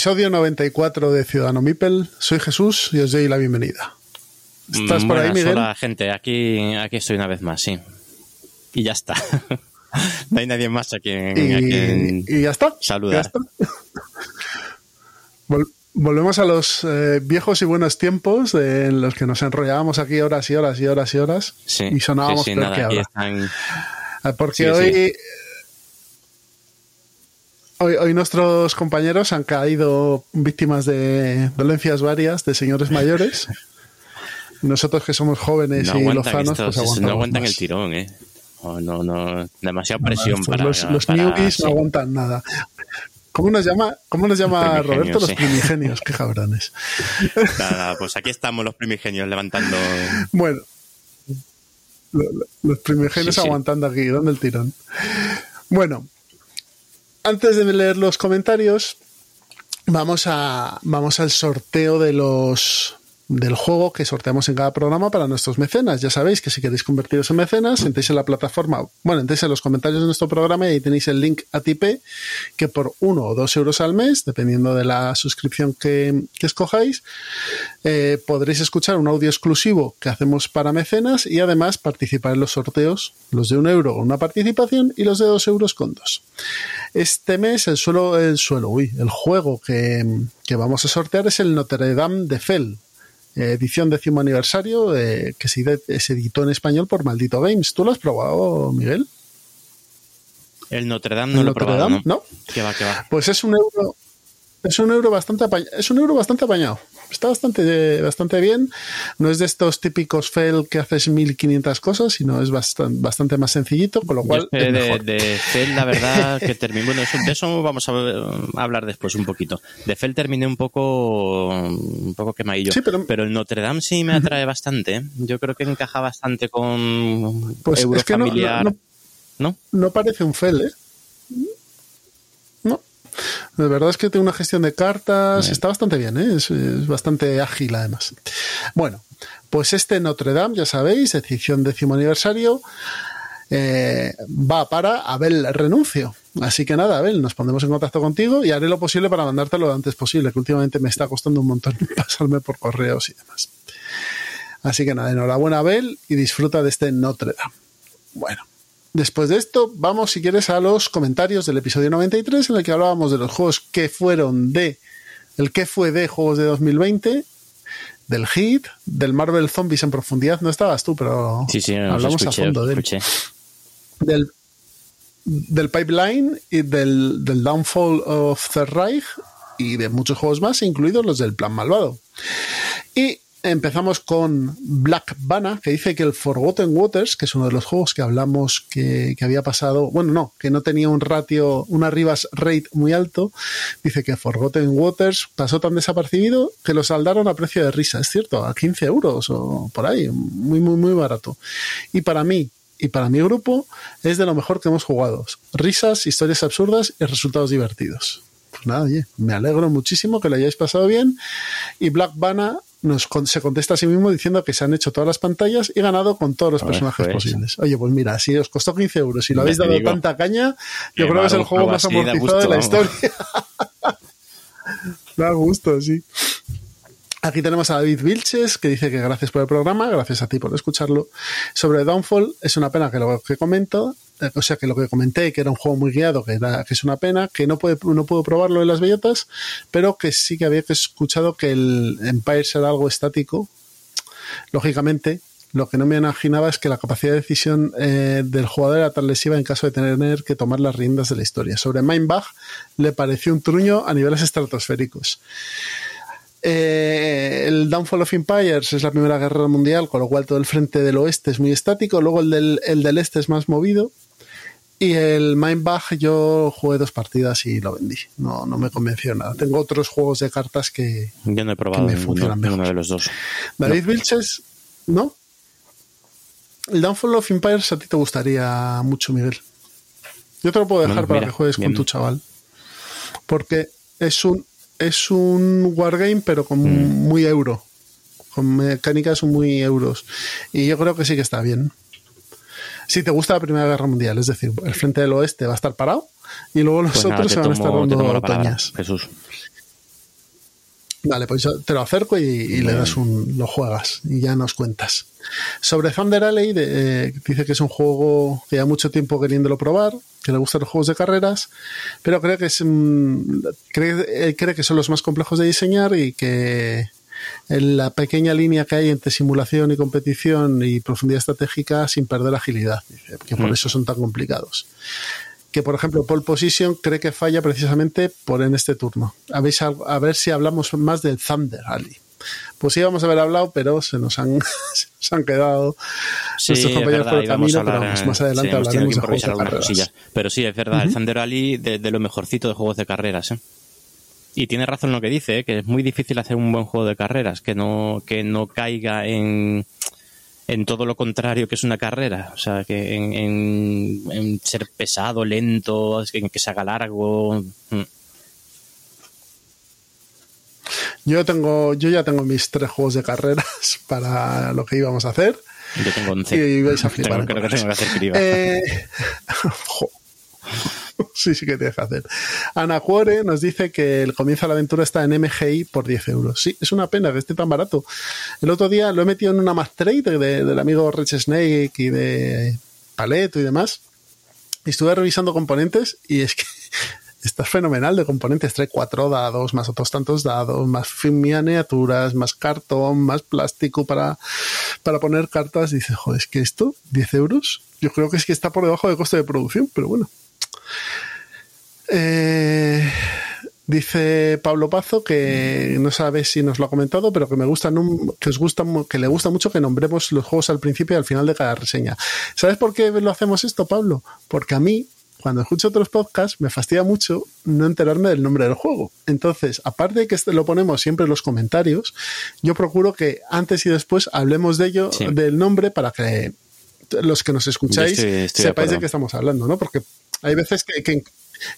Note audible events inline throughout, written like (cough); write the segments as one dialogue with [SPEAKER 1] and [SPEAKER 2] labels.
[SPEAKER 1] Episodio 94 de Ciudadano Mipel. Soy Jesús y os doy la bienvenida. ¿Estás por ahí, Miguel?
[SPEAKER 2] Hola, gente. Aquí, aquí estoy una vez más, sí. Y ya está. (laughs) no hay nadie más aquí.
[SPEAKER 1] y, y ya está.
[SPEAKER 2] Saludar.
[SPEAKER 1] volvemos a los eh, viejos y buenos tiempos en los que nos enrollábamos aquí horas y horas y horas y horas
[SPEAKER 2] sí,
[SPEAKER 1] y sonábamos
[SPEAKER 2] sí, sí,
[SPEAKER 1] peor
[SPEAKER 2] nada,
[SPEAKER 1] que ahora.
[SPEAKER 2] están...
[SPEAKER 1] Ah, Porque hoy. Hoy, hoy nuestros compañeros han caído víctimas de dolencias varias de señores mayores. (laughs) Nosotros que somos jóvenes
[SPEAKER 2] No
[SPEAKER 1] y lozanos,
[SPEAKER 2] estos,
[SPEAKER 1] pues aguantamos
[SPEAKER 2] no aguantan
[SPEAKER 1] más.
[SPEAKER 2] el tirón, ¿eh? Oh, no, no, demasiada presión para...
[SPEAKER 1] los, los
[SPEAKER 2] para-
[SPEAKER 1] newbies
[SPEAKER 2] sí.
[SPEAKER 1] no aguantan nada. ¿Cómo nos llama, cómo nos llama Roberto? Los
[SPEAKER 2] primigenios, sí.
[SPEAKER 1] qué cabrones. (laughs)
[SPEAKER 2] Nada, pues aquí estamos los primigenios levantando...
[SPEAKER 1] Bueno, lo- lo- los primigenios
[SPEAKER 2] sí.
[SPEAKER 1] aguantando aquí, dando el tirón. Bueno, antes de leer los comentarios, vamos a vamos al sorteo de los del juego que sorteamos en cada programa para nuestros mecenas. Ya sabéis que si queréis convertiros en mecenas, entréis en la plataforma, bueno, entréis en los comentarios de nuestro programa y ahí tenéis el link a Tipe, que por uno o dos euros al mes, dependiendo de la suscripción que, que escojáis, eh, podréis escuchar un audio exclusivo que hacemos para mecenas y además participar en los sorteos, los de un euro con una participación y los de dos euros con dos. Este mes el suelo, el suelo, uy, el juego que, que vamos a sortear es el Notre Dame de Fell, edición décimo aniversario eh, que se, ed- se editó en español por Maldito Games. ¿Tú lo has probado, Miguel?
[SPEAKER 2] El Notre Dame no
[SPEAKER 1] ¿El
[SPEAKER 2] lo he probado,
[SPEAKER 1] Dame?
[SPEAKER 2] ¿no?
[SPEAKER 1] ¿No?
[SPEAKER 2] Que va, que va.
[SPEAKER 1] Pues es un euro. Es un euro bastante apañado. Es un euro bastante apañado. Está bastante, bastante bien. No es de estos típicos fail que haces 1500 cosas, sino es bastante, bastante más sencillito, con lo cual
[SPEAKER 2] es de,
[SPEAKER 1] mejor.
[SPEAKER 2] de Fel, la verdad, que terminé. Bueno, eso- de eso vamos a, a hablar después un poquito. De Fel terminé un poco, poco quemadillo.
[SPEAKER 1] Sí, pero-
[SPEAKER 2] el Notre Dame sí me atrae bastante. ¿eh? Yo creo que encaja bastante con
[SPEAKER 1] Pues es que no, no, no- parece un fail, ¿eh? No. De verdad es que tiene una gestión de cartas,
[SPEAKER 2] Bien.
[SPEAKER 1] está bastante bien, ¿eh? es, es bastante ágil además. Bueno, pues este Notre Dame, ya sabéis, edición décimo aniversario, eh, va para Abel Renuncio. Así que nada, Abel, nos pondremos en contacto contigo y haré lo posible para mandártelo lo antes posible, que últimamente me está costando un montón (laughs) pasarme por correos y demás. Así que nada, enhorabuena Abel y disfruta de este Notre Dame. Bueno, después de esto, vamos si quieres a los comentarios del episodio 93 en el que hablábamos de los juegos que fueron de, el que fue de juegos de 2020, del Hit, del Marvel Zombies en profundidad. No estabas tú, pero
[SPEAKER 2] Sí, sí, os
[SPEAKER 1] hablamos
[SPEAKER 2] escuché,
[SPEAKER 1] a fondo de él
[SPEAKER 2] escuché.
[SPEAKER 1] Del, del Pipeline y del, del Downfall of the Reich y de muchos juegos más, incluidos los del Plan Malvado. Y empezamos con Black Bana, que dice que el Forgotten Waters, que es uno de los juegos que hablamos que, que había pasado, bueno, no, que no tenía un ratio, una Rivas rate muy alto, dice que Forgotten Waters pasó tan desapercibido que lo saldaron a precio de risa, es cierto, a 15 euros o por ahí, muy, muy, muy barato. Y para mí, y para mi grupo es de lo mejor que hemos jugado. Risas, historias absurdas y resultados divertidos. Pues nada, oye, me alegro muchísimo que lo hayáis pasado bien. Y Black Bana nos con- se contesta a sí mismo diciendo que se han hecho todas las pantallas y ganado con todos los personajes
[SPEAKER 2] pues.
[SPEAKER 1] posibles. Oye, pues mira, si os costó 15 euros y lo
[SPEAKER 2] Ya
[SPEAKER 1] habéis dado
[SPEAKER 2] digo.
[SPEAKER 1] tanta caña, yo creo que es el juego más amortizado de la
[SPEAKER 2] vamos.
[SPEAKER 1] historia. (laughs) da gusto, sí. Aquí tenemos a David Vilches, que dice que gracias por el programa, gracias a ti por escucharlo. Sobre Downfall, es una pena que lo que comento, eh, o sea, que lo que comenté, que era un juego muy guiado, que, era, que es una pena, que no, puedo probarlo en las bellotas, pero que sí que había escuchado que el Empire era algo estático. Lógicamente, lo que no me imaginaba es que la capacidad de decisión eh, del jugador era tan lesiva en caso de tener que tomar las riendas de la historia. Sobre Mindbag le pareció un truño a niveles estratosféricos. Eh, el Downfall of Empires es la Primera Guerra Mundial, con lo cual todo el frente del oeste es muy estático. Luego el del, el del este es más movido. Y el Mindbag yo jugué dos partidas y lo vendí. No, no me convenció nada. Tengo otros juegos de cartas que,
[SPEAKER 2] Yo no he probado
[SPEAKER 1] me
[SPEAKER 2] ninguno,
[SPEAKER 1] funcionan mejor.
[SPEAKER 2] de los dos.
[SPEAKER 1] David Vilches, ¿no? El Downfall of Empires a ti te gustaría mucho, Miguel. Yo te lo puedo dejar
[SPEAKER 2] Bueno,
[SPEAKER 1] para
[SPEAKER 2] mira,
[SPEAKER 1] que juegues
[SPEAKER 2] bien.
[SPEAKER 1] con tu chaval. Porque es un es un wargame, pero con
[SPEAKER 2] Mm.
[SPEAKER 1] muy euro. Con mecánicas muy euros. Y yo creo que sí que está bien. Si te gusta la Primera Guerra Mundial, es decir, el frente del oeste va a estar parado y luego los
[SPEAKER 2] Pues
[SPEAKER 1] otros se van a estar dando.
[SPEAKER 2] Jesús.
[SPEAKER 1] Vale, pues yo te lo acerco y, y le das un. lo juegas y ya nos cuentas. Sobre Thunder Alley, de- eh, dice que es un juego que lleva mucho tiempo queriéndolo probar, que le gustan los juegos de carreras, pero cree que es mm, cree, él cree que son los más complejos de diseñar y que en la pequeña línea que hay entre simulación y competición y profundidad estratégica sin perder agilidad, dice, que por
[SPEAKER 2] Mm.
[SPEAKER 1] eso son tan complicados que por ejemplo Pole Position cree que falla precisamente por en este turno. A ver, si- a ver si hablamos más del Thunder Alley. Pues sí, vamos a haber hablado, pero se nos han, (laughs) se nos han quedado
[SPEAKER 2] Sí,
[SPEAKER 1] nuestros
[SPEAKER 2] es
[SPEAKER 1] compañeros
[SPEAKER 2] verdad,
[SPEAKER 1] por el camino, pero vamos, más adelante
[SPEAKER 2] sí,
[SPEAKER 1] hablaremos de juegos de carreras.
[SPEAKER 2] cosillas. Pero sí, es verdad, el Thunder Alley de, de lo mejorcito de juegos de carreras, ¿eh? Y tiene razón lo que dice, ¿eh? que es muy difícil hacer un buen juego de carreras, que no, que no caiga en, en todo lo contrario que es una carrera. O sea, que en, en- en ser pesado, lento, en que se haga largo. Mm.
[SPEAKER 1] Yo tengo, yo ya tengo mis tres juegos de carreras (laughs) para lo que íbamos a hacer.
[SPEAKER 2] Yo tengo 11.
[SPEAKER 1] Y vais a (laughs) flipar.
[SPEAKER 2] Tengo- creo que tengo que hacer criba.
[SPEAKER 1] Eh. (laughs) (laughs) Sí, sí que tienes que hacer. Ana Cuore nos dice que el comienzo de la aventura está en MGI por 10 euros. Sí, es una pena que esté tan barato. El otro día lo he metido en una Mac Trade de- del amigo Rich Snake y de Paleto y demás. Y estuve revisando componentes y es que (laughs) está fenomenal de componentes. Trae cuatro dados, más otros tantos dados, más miniaturas, más cartón, más plástico para, para poner cartas. Dice, joder, es que esto, 10 euros, yo creo que es que está por debajo del coste de producción, pero bueno. Eh, dice Pablo Pazo que no sabe si nos lo ha comentado, pero que me que os gusta que le gusta mucho que nombremos los juegos al principio y al final de cada reseña. ¿Sabes por qué lo hacemos esto, Pablo? Porque a mí cuando escucho otros podcasts me fastidia mucho no enterarme del nombre del juego. Entonces, aparte de que este lo ponemos siempre en los comentarios, yo procuro que antes y después hablemos de ello,
[SPEAKER 2] Sí.
[SPEAKER 1] del nombre, para que los que nos escucháis
[SPEAKER 2] Yo estoy- estoy de
[SPEAKER 1] sepáis de
[SPEAKER 2] acuerdo.
[SPEAKER 1] qué estamos hablando, ¿no? Porque hay veces que, que,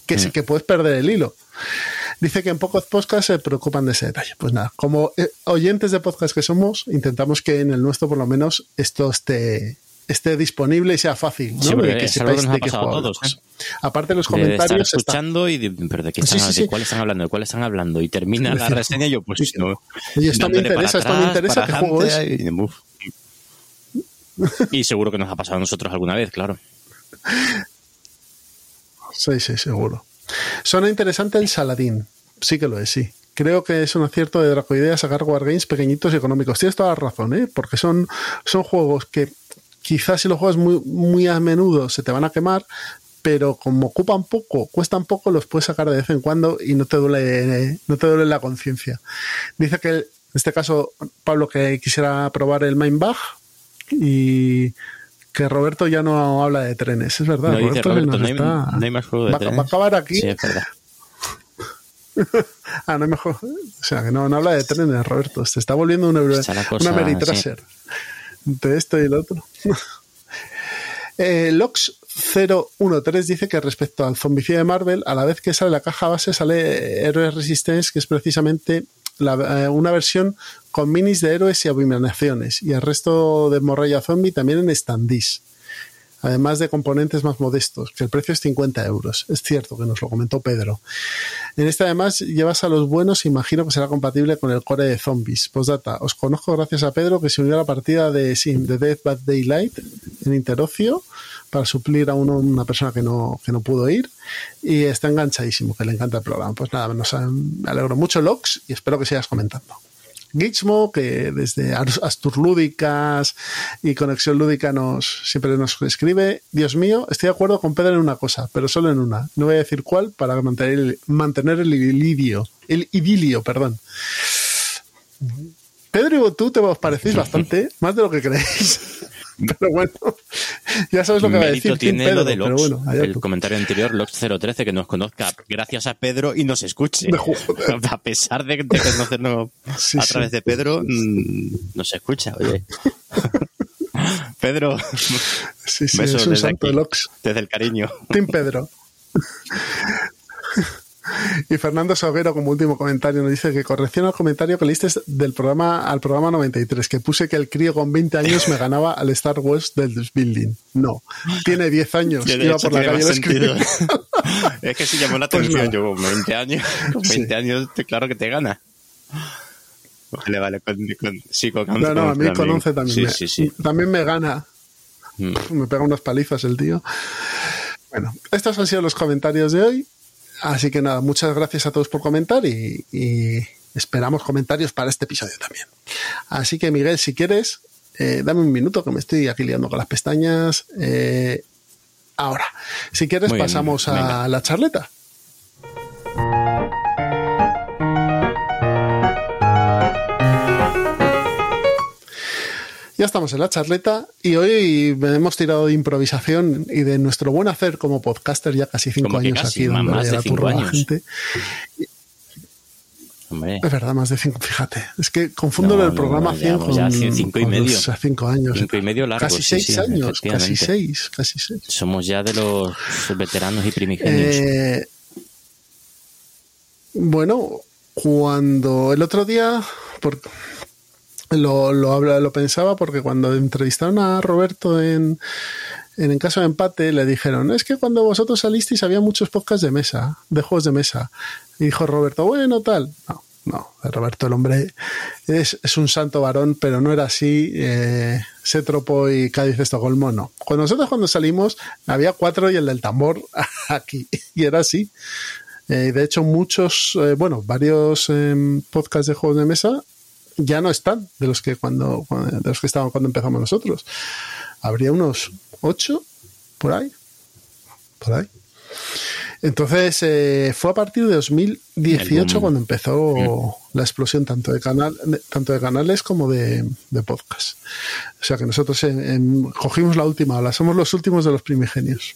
[SPEAKER 1] que, sí
[SPEAKER 2] Mm.
[SPEAKER 1] que puedes perder el hilo. Dice que en pocos podcasts se preocupan de ese detalle. Pues nada, como eh, oyentes de podcast que somos, intentamos que en el nuestro por lo menos esto esté, esté disponible y sea fácil, ¿no?
[SPEAKER 2] Sí, porque
[SPEAKER 1] que sepáis de qué
[SPEAKER 2] todos. ¿eh?
[SPEAKER 1] Aparte los
[SPEAKER 2] De estar
[SPEAKER 1] comentarios está-
[SPEAKER 2] escuchando y de, pero de qué están,
[SPEAKER 1] sí,
[SPEAKER 2] de
[SPEAKER 1] sí.
[SPEAKER 2] cuál están hablando, de cuál están hablando y termina la reseña y yo pues no.
[SPEAKER 1] Oye, esto me interesa, esto me
[SPEAKER 2] atrás,
[SPEAKER 1] interesa, ¿qué juego es?
[SPEAKER 2] y-. (laughs) Y seguro que nos ha pasado a nosotros alguna vez, claro.
[SPEAKER 1] Sí, sí, seguro. Suena interesante el Saladín. Sí que lo es, sí. Creo que es un acierto de Dracoidea sacar wargames pequeñitos y económicos. Tienes toda la razón, ¿eh? Porque son, son juegos que quizás si los juegas muy, muy a menudo se te van a quemar, pero como ocupan poco, cuestan poco, los puedes sacar de vez en cuando y no te duele, no te duele la conciencia. Dice que en este caso, Pablo, que quisiera probar el Mindbag y que Roberto ya no habla de trenes. Es verdad,
[SPEAKER 2] No
[SPEAKER 1] Roberto,
[SPEAKER 2] Roberto, no hay,
[SPEAKER 1] está-
[SPEAKER 2] no hay más juego de
[SPEAKER 1] va,
[SPEAKER 2] trenes.
[SPEAKER 1] va a acabar aquí.
[SPEAKER 2] Sí, es verdad. (laughs)
[SPEAKER 1] Ah, no hay mejor. O sea, que no, no habla de trenes, Roberto. Se está volviendo un euro, una Meritraser. De esto y el otro. (laughs) Eh, Lox 013 dice que respecto al zombicide de Marvel, a la vez que sale la caja base, sale Héroes Resistance, que es precisamente la- eh, una versión con minis de héroes y abominaciones, y el resto de Morralla Zombie también en standees. Además de componentes más modestos, que el precio es 50 euros. Es cierto que nos lo comentó Pedro. En este además llevas a los buenos, imagino que será compatible con el core de zombies. Postdata, os conozco gracias a Pedro que se unió a la partida de, sí, de Death Bad Daylight en Interocio para suplir a uno, una persona que no, que no pudo ir y está enganchadísimo, que le encanta el programa. Pues nada, nos alegro mucho, Lox, y espero que sigas comentando. Gizmo, que desde Astur Lúdicas y Conexión Lúdica nos siempre nos escribe. Dios mío, estoy de acuerdo con Pedro en una cosa, pero solo en una. No voy a decir cuál para mantener el, mantener el idilio. El idilio, perdón. Pedro y tú te parecéis bastante, más de lo que creéis. (laughs) Pero bueno, ya sabes lo que va a decir.
[SPEAKER 2] tiene
[SPEAKER 1] Pedro,
[SPEAKER 2] lo de
[SPEAKER 1] pero
[SPEAKER 2] Lox,
[SPEAKER 1] bueno, allá
[SPEAKER 2] el
[SPEAKER 1] tú.
[SPEAKER 2] comentario anterior, Lox013, que nos conozca gracias a Pedro y nos escuche. (laughs) A pesar de, de conocernos
[SPEAKER 1] Sí,
[SPEAKER 2] a
[SPEAKER 1] sí.
[SPEAKER 2] través de Pedro, mm, nos escucha, oye. (laughs) Pedro,
[SPEAKER 1] Sí, sí,
[SPEAKER 2] besos
[SPEAKER 1] es un
[SPEAKER 2] desde
[SPEAKER 1] santo
[SPEAKER 2] aquí.
[SPEAKER 1] de Lox.
[SPEAKER 2] desde el cariño.
[SPEAKER 1] Team Pedro. (laughs) Y Fernando Soguero, como último comentario, nos dice que corrección al comentario que leíste del programa al programa 93, que puse que el crío con 20 años me ganaba al Star Wars del Building. No, tiene 10 años.
[SPEAKER 2] De
[SPEAKER 1] Iba
[SPEAKER 2] hecho
[SPEAKER 1] por la calle
[SPEAKER 2] sentido. es que si llamó la
[SPEAKER 1] Pues
[SPEAKER 2] atención,
[SPEAKER 1] nada.
[SPEAKER 2] yo con 20 años, con 20 años, claro que te gana. Vale, vale, con, con- sí, con 11
[SPEAKER 1] No, no, a mí con
[SPEAKER 2] también.
[SPEAKER 1] 11 también,
[SPEAKER 2] Sí,
[SPEAKER 1] me,
[SPEAKER 2] sí, sí.
[SPEAKER 1] también me gana.
[SPEAKER 2] Mm.
[SPEAKER 1] Me pega unas palizas el tío. Bueno, estos han sido los comentarios de hoy. Así que nada, muchas gracias a todos por comentar y, y esperamos comentarios para este episodio también. Así que Miguel, si quieres, eh, dame un minuto que me estoy aquí liando con las pestañas. Eh, ahora, si quieres,
[SPEAKER 2] Muy bien,
[SPEAKER 1] pasamos a la charleta. Ya estamos en la charleta y hoy hemos tirado de improvisación y de nuestro buen hacer como podcaster ya casi cinco
[SPEAKER 2] Como
[SPEAKER 1] años
[SPEAKER 2] casi,
[SPEAKER 1] aquí
[SPEAKER 2] más
[SPEAKER 1] dándole
[SPEAKER 2] de
[SPEAKER 1] la
[SPEAKER 2] cinco años.
[SPEAKER 1] gente.
[SPEAKER 2] Hombre,
[SPEAKER 1] Es verdad, más de cinco, fíjate. Es que confundo
[SPEAKER 2] No,
[SPEAKER 1] el programa
[SPEAKER 2] no,
[SPEAKER 1] 100
[SPEAKER 2] ya,
[SPEAKER 1] con,
[SPEAKER 2] ya hace cinco y
[SPEAKER 1] con
[SPEAKER 2] medio.
[SPEAKER 1] los- cinco años.
[SPEAKER 2] Cinco y medio largo,
[SPEAKER 1] Casi
[SPEAKER 2] sí,
[SPEAKER 1] seis
[SPEAKER 2] sí,
[SPEAKER 1] años, casi
[SPEAKER 2] efectivamente.
[SPEAKER 1] seis, casi seis.
[SPEAKER 2] somos ya de los veteranos y primigenios.
[SPEAKER 1] Eh, bueno, cuando el otro día por- lo, lo, lo pensaba porque cuando entrevistaron a Roberto en, en En caso de empate le dijeron, es que cuando vosotros salisteis había muchos podcasts de mesa, de juegos de mesa. Y dijo Roberto, bueno, tal. No, no, Roberto el hombre es, es un santo varón, pero no era así. Eh, Sétropo y Cádiz Estocolmo, no. Cuando nosotros cuando salimos había cuatro y el del tambor (laughs) aquí. Y era así. Eh, de hecho, muchos, eh, bueno, varios eh, podcasts de juegos de mesa ya no están de los que cuando, cuando- de los que estaban cuando empezamos nosotros. Habría unos ocho por ahí. Por ahí. Entonces eh, fue a partir de 2018
[SPEAKER 2] El boom.
[SPEAKER 1] cuando empezó la explosión tanto de canal, de- tanto de canales como de, de podcast. O sea que nosotros cogimos la última ola, somos los últimos de los primigenios.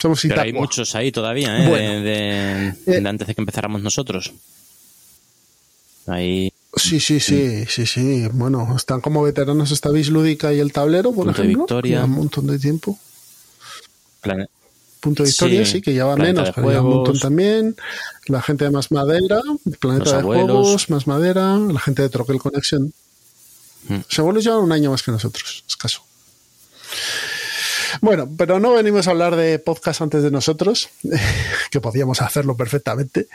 [SPEAKER 1] Somos
[SPEAKER 2] Pero hay muchos ahí todavía, ¿eh?
[SPEAKER 1] Bueno.
[SPEAKER 2] de,
[SPEAKER 1] Eh.
[SPEAKER 2] de antes de que empezáramos nosotros. Ahí,
[SPEAKER 1] Sí, sí, sí, sí, sí. Bueno, están como veteranos esta Lúdica y el tablero, por
[SPEAKER 2] Punto de
[SPEAKER 1] ejemplo.
[SPEAKER 2] Victoria.
[SPEAKER 1] Llevan un montón de tiempo.
[SPEAKER 2] plan-
[SPEAKER 1] Punto de Victoria,
[SPEAKER 2] Sí,
[SPEAKER 1] sí, que lleva
[SPEAKER 2] Planeta
[SPEAKER 1] menos,
[SPEAKER 2] de
[SPEAKER 1] pero lleva un montón también. La gente de Más Madera, Planeta
[SPEAKER 2] Los
[SPEAKER 1] de
[SPEAKER 2] abuelos.
[SPEAKER 1] Juegos, Más Madera, la gente de Troquel Connection.
[SPEAKER 2] Mm.
[SPEAKER 1] Los abuelos llevan un año más que nosotros, escaso. Bueno, pero no venimos a hablar de podcast antes de nosotros, (laughs) que podíamos hacerlo perfectamente,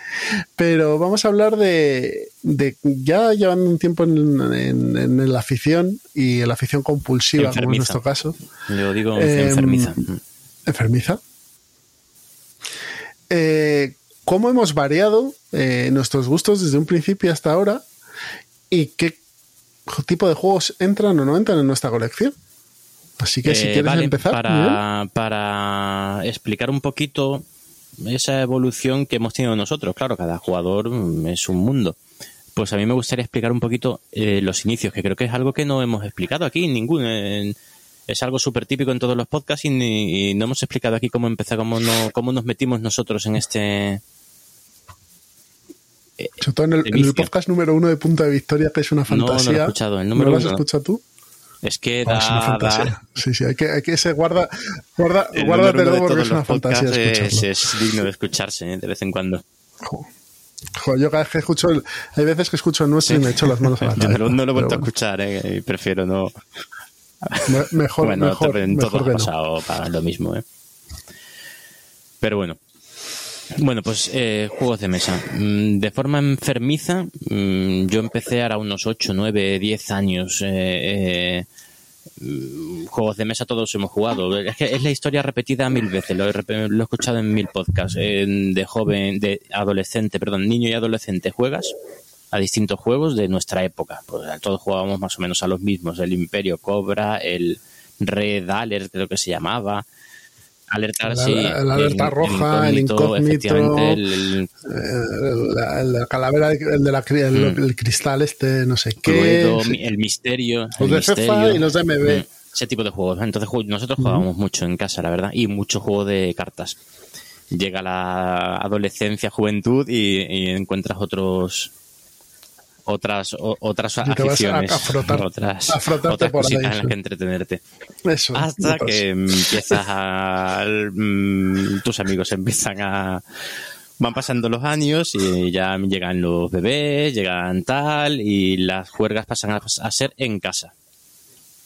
[SPEAKER 1] pero vamos a hablar de, de ya llevando un tiempo en, en- en la afición y en la afición compulsiva, como en nuestro caso,
[SPEAKER 2] yo digo
[SPEAKER 1] Em,
[SPEAKER 2] enfermiza.
[SPEAKER 1] enfermiza. Eh, ¿Cómo hemos variado eh, nuestros gustos desde un principio hasta ahora? ¿Y qué tipo de juegos entran o no entran en nuestra colección? Así que si
[SPEAKER 2] Eh,
[SPEAKER 1] quieres
[SPEAKER 2] vale,
[SPEAKER 1] empezar.
[SPEAKER 2] Para, para explicar un poquito esa evolución que hemos tenido nosotros. Claro, cada jugador mm, es un mundo. Pues a mí me gustaría explicar un poquito eh, los inicios, que creo que es algo que no hemos explicado aquí, ningún. en- es algo súper típico en todos los podcasts y, ni- y no hemos explicado aquí cómo empezó, cómo, no, cómo nos metimos nosotros en este.
[SPEAKER 1] Sobre todo en el, en podcast número uno de Punto de Victoria, que es una
[SPEAKER 2] No, no lo he
[SPEAKER 1] fantasía.
[SPEAKER 2] escuchado, el número
[SPEAKER 1] ¿No lo has
[SPEAKER 2] uno
[SPEAKER 1] escuchado tú?
[SPEAKER 2] Es que
[SPEAKER 1] Ah, es una
[SPEAKER 2] da-
[SPEAKER 1] fantasía.
[SPEAKER 2] da-
[SPEAKER 1] Sí, sí, hay que, hay que se guarda, guarda,
[SPEAKER 2] el de
[SPEAKER 1] porque es una fantasía
[SPEAKER 2] es, digno de escucharse ¿eh? de vez en cuando.
[SPEAKER 1] Jo. Jo, yo cada vez que escucho, el- hay veces que escucho el nuestro y me echo las manos a la (laughs) cabeza.
[SPEAKER 2] no, lo- no lo he vuelto a escuchar, ¿eh? y prefiero no.
[SPEAKER 1] Me- mejor,
[SPEAKER 2] bueno,
[SPEAKER 1] mejor,
[SPEAKER 2] en
[SPEAKER 1] mejor
[SPEAKER 2] todo
[SPEAKER 1] que no.
[SPEAKER 2] pasado para lo mismo, ¿eh? Pero bueno. Bueno, pues eh, juegos de mesa. Mm, De forma enfermiza, mm, yo empecé ahora unos 8, 9, 10 años. eh, eh, mm, juegos de mesa todos hemos jugado. Es que es la historia repetida mil veces, lo he, lo he escuchado en mil podcasts. eh, de joven, de adolescente, perdón, niño y adolescente juegas a distintos juegos de nuestra época. Pues todos jugábamos más o menos a los mismos. El Imperio Cobra, el Red Alert, creo que se llamaba. Alertar,
[SPEAKER 1] el,
[SPEAKER 2] sí.
[SPEAKER 1] el alerta roja, el incógnito, el, la, calavera, el, de la, el, mm. cristal este, no sé qué.
[SPEAKER 2] el misterio.
[SPEAKER 1] Los
[SPEAKER 2] el
[SPEAKER 1] de
[SPEAKER 2] misterio.
[SPEAKER 1] y los de MB.
[SPEAKER 2] Mm, ese tipo de juegos. Entonces nosotros jugábamos mucho en casa, la verdad, y mucho juego de cartas. Llega la adolescencia, juventud y, y encuentras otros otras otras aficiones,
[SPEAKER 1] a, frotar,
[SPEAKER 2] otras,
[SPEAKER 1] a
[SPEAKER 2] otras
[SPEAKER 1] por
[SPEAKER 2] cositas
[SPEAKER 1] ahí,
[SPEAKER 2] en las que entretenerte.
[SPEAKER 1] Eso,
[SPEAKER 2] Hasta que empiezas a mm, tus amigos empiezan a van pasando los años y ya llegan los bebés, llegan tal y las juergas pasan a ser en casa.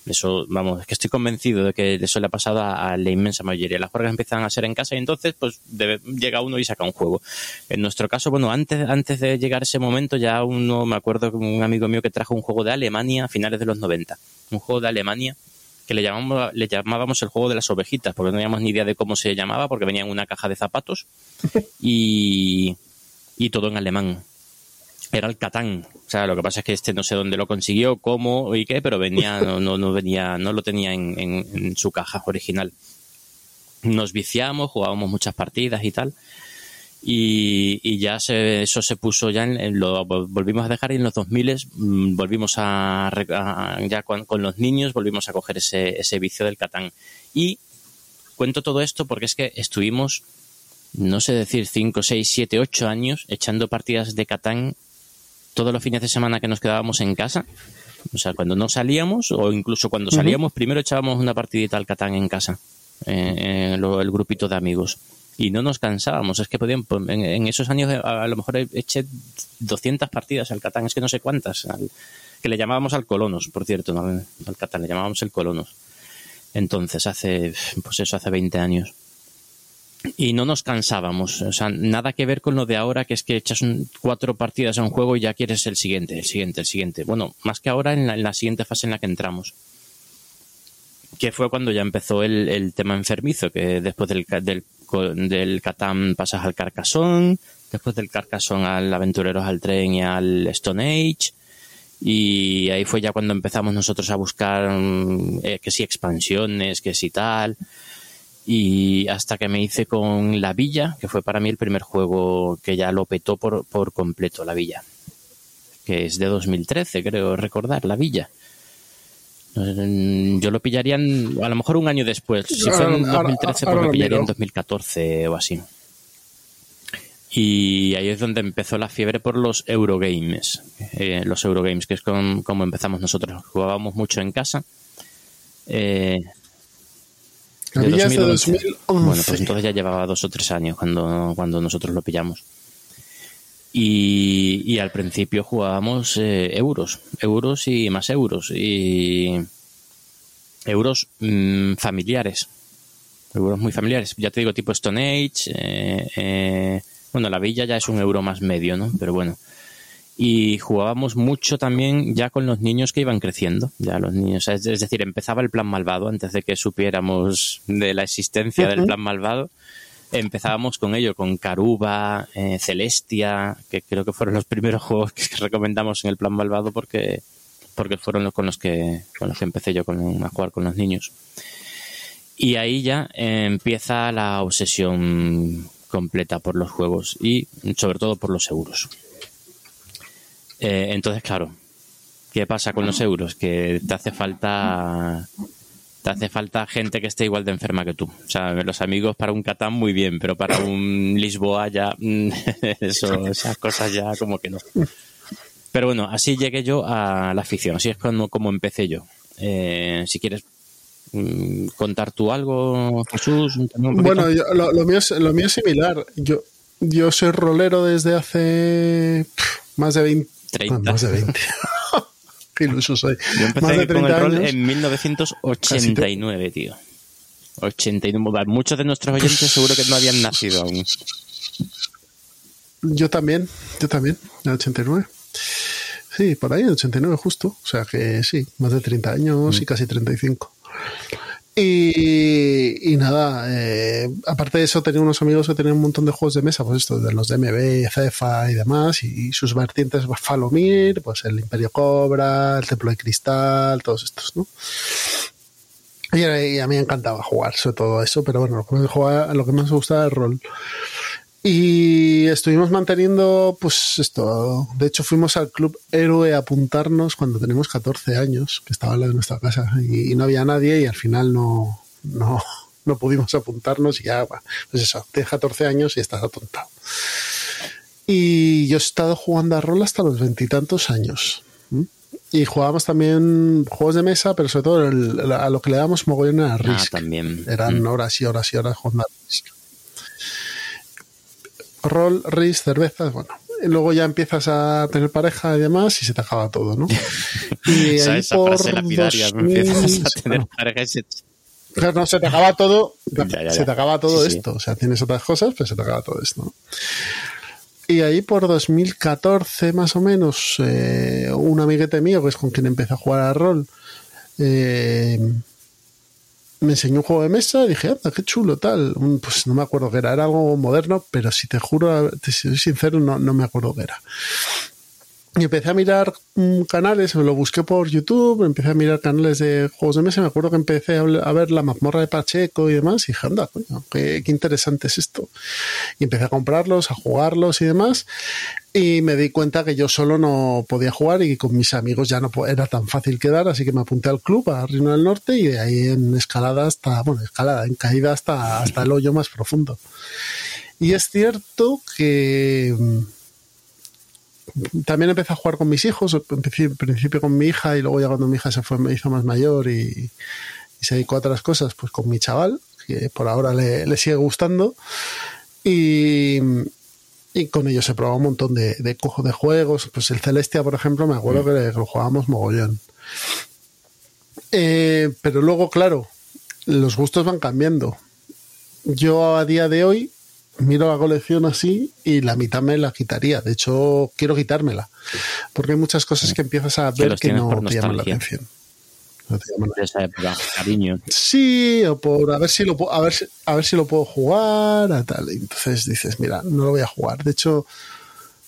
[SPEAKER 2] Eso, vamos, es que estoy convencido de que eso le ha pasado a, la inmensa mayoría. Las juegas empiezan a ser en casa y entonces, pues, llega uno y saca un juego. En nuestro caso, bueno, antes, antes de llegar ese momento, ya uno, me acuerdo que un amigo mío que trajo un juego de Alemania a finales de los 90. Un juego de Alemania que le, llamamos, le llamábamos el juego de las ovejitas, porque no teníamos ni idea de cómo se llamaba, porque venía en una caja de zapatos (laughs) y, y todo en alemán era el Catán. O sea, lo que pasa es que este no sé dónde lo consiguió, cómo y qué, pero venía, (laughs) no, no, venía, no lo tenía en, en, su caja original. Nos viciamos, jugábamos muchas partidas y tal. Y, y ya se, eso se puso ya en, lo volvimos a dejar y en los 2000 mm, volvimos a, ya con, con, los niños volvimos a coger ese, ese vicio del Catán. Y cuento todo esto porque es que estuvimos no sé decir 5, 6, 7, 8 años echando partidas de Catán todos los fines de semana que nos quedábamos en casa, o sea, cuando no salíamos o incluso cuando salíamos, primero echábamos una partidita al Catán en casa, eh, el grupito de amigos. Y no nos cansábamos, es que podían, pues, en, esos años a, lo mejor eché 200 partidas al Catán, es que no sé cuántas, que le llamábamos al Colonos, por cierto, al Catán le llamábamos el Colonos. Entonces, hace, pues eso, hace 20 años y no nos cansábamos. O sea, nada que ver con lo de ahora, que es que echas cuatro partidas a un juego y ya quieres el siguiente, el siguiente, el siguiente. Bueno, más que ahora en la, siguiente fase en la que entramos. Que fue cuando ya empezó el, tema enfermizo, que después del, del, del Catán pasas al Carcassonne, después del Carcassonne al Aventureros al Tren y al Stone Age. Y ahí fue ya cuando empezamos nosotros a buscar mm, eh, que si expansiones, que si tal y hasta que me hice con La Villa, que fue para mí el primer juego que ya lo petó por, por completo, La Villa, que es de 2013, creo recordar, La Villa. Yo lo pillaría a lo mejor un año después. Si fue en 2013, pues lo pillaría en 2014 o así. Y ahí es donde empezó la fiebre por los Eurogames. Eh, los Eurogames, que es como empezamos nosotros. Jugábamos mucho en casa. Eh,
[SPEAKER 1] de 2011.
[SPEAKER 2] Bueno, pues entonces ya llevaba dos o tres años cuando, cuando nosotros lo pillamos. Y, y al principio jugábamos eh, euros, euros y más euros. Y euros mm, familiares. Euros muy familiares. Ya te digo, tipo Stone Age. Eh, eh, bueno, la villa ya es un euro más medio, ¿no? Pero bueno y jugábamos mucho también ya con los niños que iban creciendo, ya los niños, es, decir, empezaba el plan malvado antes de que supiéramos de la existencia del plan malvado, empezábamos con ello, con Caruba, eh, Celestia, que creo que fueron los primeros (laughs) juegos que recomendamos en el plan malvado porque porque fueron los con los que con los que empecé yo con, a jugar con los niños. Y ahí ya empieza la obsesión completa por los juegos y sobre todo por los seguros. Eh, entonces, claro, ¿qué pasa con los euros? Que te hace falta te hace falta gente que esté igual de enferma que tú. O sea, los amigos para un Catán muy bien, pero para un Lisboa ya mm, (laughs) esas cosas ya como que no. Pero bueno, así llegué yo a la afición, así es como, como empecé yo. Eh, si quieres mm, contar tú algo, Jesús.
[SPEAKER 1] Bueno, lo, mío es, lo mío es similar. Yo, yo soy rolero desde hace más de 20
[SPEAKER 2] 30.
[SPEAKER 1] más de 20. (laughs) Qué iluso soy.
[SPEAKER 2] Yo empecé con el rol en 1989, tío. 89. Muchos de nuestros oyentes seguro que no habían nacido aún.
[SPEAKER 1] Yo también, yo también, en 89. Sí, por ahí, en 89 justo. O sea que sí, más de 30 años y mm. casi 35. Y, nada, eh, aparte de eso, tenía unos amigos que tenían un montón de juegos de mesa, pues esto, de los de MB, Cefa y demás, y, sus vertientes Falomir, pues el Imperio Cobra, el Templo de Cristal, todos estos, ¿no? Y, a mí me encantaba jugar sobre todo eso, pero bueno, lo que, lo que más me gustaba era el rol. Y estuvimos manteniendo, pues esto, de hecho fuimos al Club Héroe a apuntarnos cuando teníamos 14 años, que estaba al lado de nuestra casa, y, no había nadie y al final no, no, (laughs) no pudimos apuntarnos y ya, pues eso, tienes 14 años y estás atontado. Y yo he estado jugando a rol hasta los veintitantos años. Y jugábamos también juegos de mesa, pero sobre todo a lo que le damos mogollón era Risk.
[SPEAKER 2] Ah, también.
[SPEAKER 1] Eran mm. horas y horas y horas jugando a Risk. Rol, Risk, cervezas, bueno. Luego ya empiezas a tener pareja y demás y se te acaba todo, ¿no? (laughs)
[SPEAKER 2] Y ahí por lapidaria, empiezas a tener pareja y se...
[SPEAKER 1] no, se te acaba todo, se te acaba todo esto. O sea, tienes otras cosas, pero se te acaba todo esto. ¿no? Y ahí por 2014 más o menos, eh, un amiguete mío, que es con quien empecé a jugar a rol, eh, me enseñó un juego de mesa y dije, anda, qué chulo, tal. Pues no me acuerdo qué era, era algo moderno, pero si te juro, te soy sincero, no, no me acuerdo qué era. Y empecé a mirar mm, canales, lo busqué por YouTube, empecé a mirar canales de juegos de mesa. Me acuerdo que empecé a ver la mazmorra de Pacheco y demás. Y dije, anda, coño, qué, interesante es esto. Y empecé a comprarlos, a jugarlos y demás. Y me di cuenta que yo solo no podía jugar y con mis amigos ya no era tan fácil quedar. Así que me apunté al club, a Reino del Norte, y de ahí en escalada hasta, bueno, escalada, en caída hasta, hasta el hoyo más profundo. Y es cierto que también empecé a jugar con mis hijos, en principio con mi hija y luego ya cuando mi hija se fue me hizo más mayor y, se dedicó a otras cosas, pues con mi chaval, que por ahora le, sigue gustando. Y, con ellos he probado un montón de, de, de juegos. Pues el Celestia, por ejemplo, me acuerdo que, lo jugábamos mogollón. Eh, pero luego, claro, los gustos van cambiando. Yo a día de hoy miro la colección así y la mitad me la quitaría. De hecho, quiero quitármela. Porque hay muchas cosas que empiezas a ver que no te llaman la atención.
[SPEAKER 2] esa época, cariño.
[SPEAKER 1] Sí, o por a ver si lo a ver a ver si lo puedo jugar, a tal. Entonces dices, mira, no lo voy a jugar. De hecho,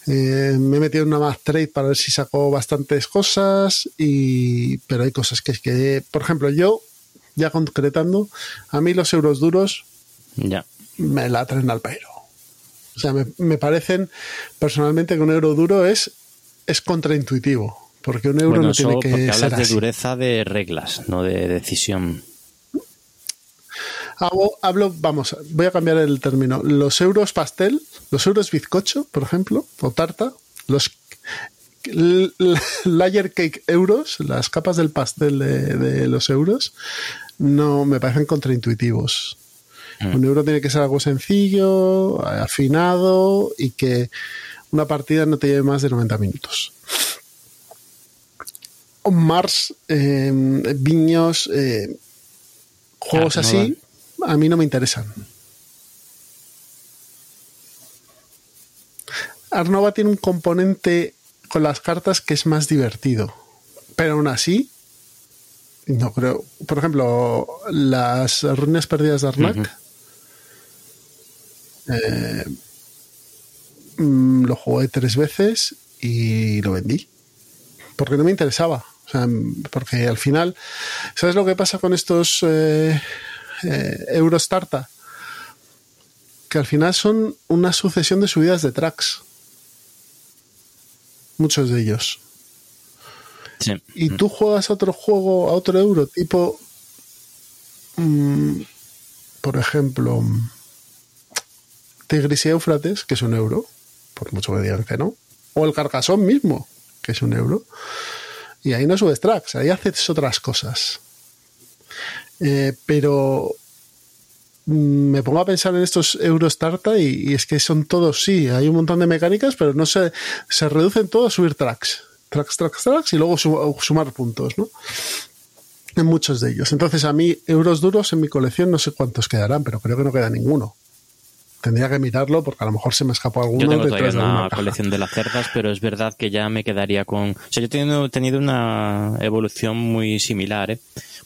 [SPEAKER 1] eh, me he metido en una más trade para ver si saco bastantes cosas. Y. Pero hay cosas que es que. Por ejemplo, yo, ya concretando, a mí los euros duros.
[SPEAKER 2] Ya
[SPEAKER 1] me la traen al pairo. O sea, me, parecen personalmente que un euro duro es, es contraintuitivo. Porque un euro no tiene que porque
[SPEAKER 2] hablas de dureza de reglas, no de decisión.
[SPEAKER 1] Hablo, vamos, voy a cambiar el término. Los euros pastel, los euros bizcocho, por ejemplo, o tarta, los layer cake euros, las capas del pastel de, de los euros, no me parecen contraintuitivos. Mm. Un euro tiene que ser algo sencillo, afinado y que una partida no te lleve más de 90 minutos. Mars, em, Viños, eh, juegos así, a mí no me interesan. Arnova tiene un componente con las cartas que es más divertido, pero aún así, no creo. Por ejemplo, las ruinas perdidas de Arnak. Eh, mm, lo jugué tres veces y lo vendí. Porque no me interesaba. O sea, porque al final, ¿sabes lo que pasa con estos eh, eh, Eurostarta? Que al final son una sucesión de subidas de tracks. Muchos de ellos. Y tú juegas a otro juego, a otro euro, tipo, mm, por ejemplo, Tigris y Éufrates, que es un euro, por mucho que digan que no, o el Carcasón mismo, que es un euro, y ahí no subes tracks, ahí haces otras cosas. Eh, pero mm, me pongo a pensar en estos euros tarta y, es que son todos, sí, hay un montón de mecánicas, pero no se, se reducen todos a subir tracks. Tracks, tracks, tracks y luego sumar puntos, ¿no? En muchos de ellos. Entonces, a mí, euros duros en mi colección no sé cuántos quedarán, pero creo que no queda ninguno. Tendría que mirarlo porque a lo mejor se me escapó alguno.
[SPEAKER 2] Yo tengo todavía una, colección de las cerdas, pero es verdad que ya me quedaría con... O sea, yo he tenido, tenido una evolución muy similar. ¿eh?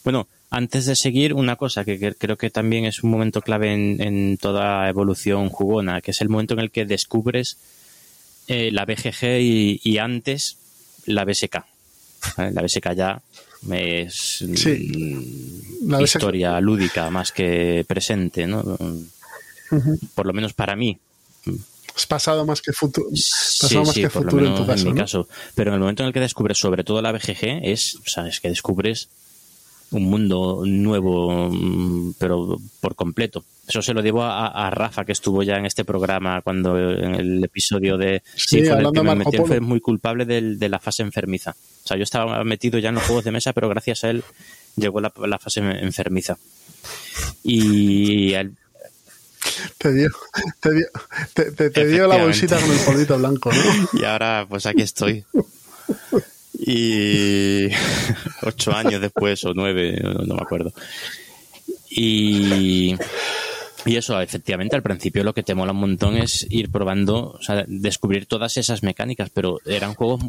[SPEAKER 2] Bueno, antes de seguir, una cosa que, creo que también es un momento clave en, toda evolución jugona, que es el momento en el que descubres eh, la BGG y, antes la BSK. La BSK ya es la historia lúdica más que presente, ¿no? Por lo menos para mí.
[SPEAKER 1] Es pasado más que futuro. Pasado más que futuro en tu caso.
[SPEAKER 2] En mi caso. Pero en el momento en el que descubres sobre todo la BGG, es, o sea, es que descubres un mundo nuevo, mm, pero por completo. Eso se lo debo a, Rafa, que estuvo ya en este programa cuando en el episodio de...
[SPEAKER 1] Sí, fue el que me metí,
[SPEAKER 2] fue muy culpable de, la fase enfermiza. O sea, yo estaba metido ya en los juegos de mesa, pero gracias a él llegó la, fase enfermiza. Y
[SPEAKER 1] te dio, te dio, la bolsita con el polvito blanco, ¿no?
[SPEAKER 2] Y ahora, pues aquí estoy. Y (laughs) ocho años después, o nueve, no, me acuerdo. Y, y eso, efectivamente, al principio lo que te mola un montón es ir probando, o sea, descubrir todas esas mecánicas, pero eran juegos